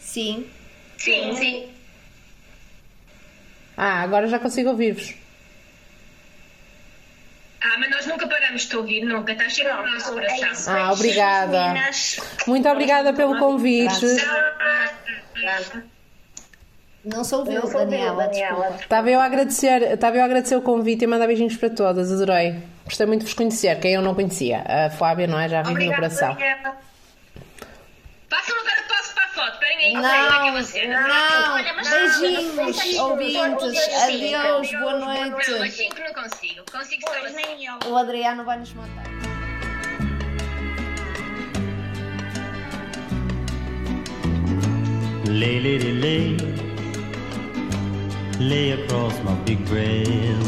Sim. Sim, sim. Ah, agora já consigo ouvir-vos. Ah, mas nós nunca paramos de ouvir, nunca. Estás sempre no nosso coração. Ah, obrigada. Muito obrigada pelo convite. Não sou ouviu, Não sou ouviu, Daniela. Estava eu a agradecer, estava eu a agradecer o convite e mandar beijinhos para todas, adorei. Gostei muito de vos conhecer, quem eu não conhecia. A Flávia, não é? Já vive no coração. Passam agora passo para a foto. Esperem aí, Não, é é você? não. Olha, mas Beijinhos, ouvintes. Adeus, boa Não, mas noite. 5 não consigo. Consigo só Pois assim. nem eu. O Adriano vai nos matar. Lay, lady, lay, lay across my big bed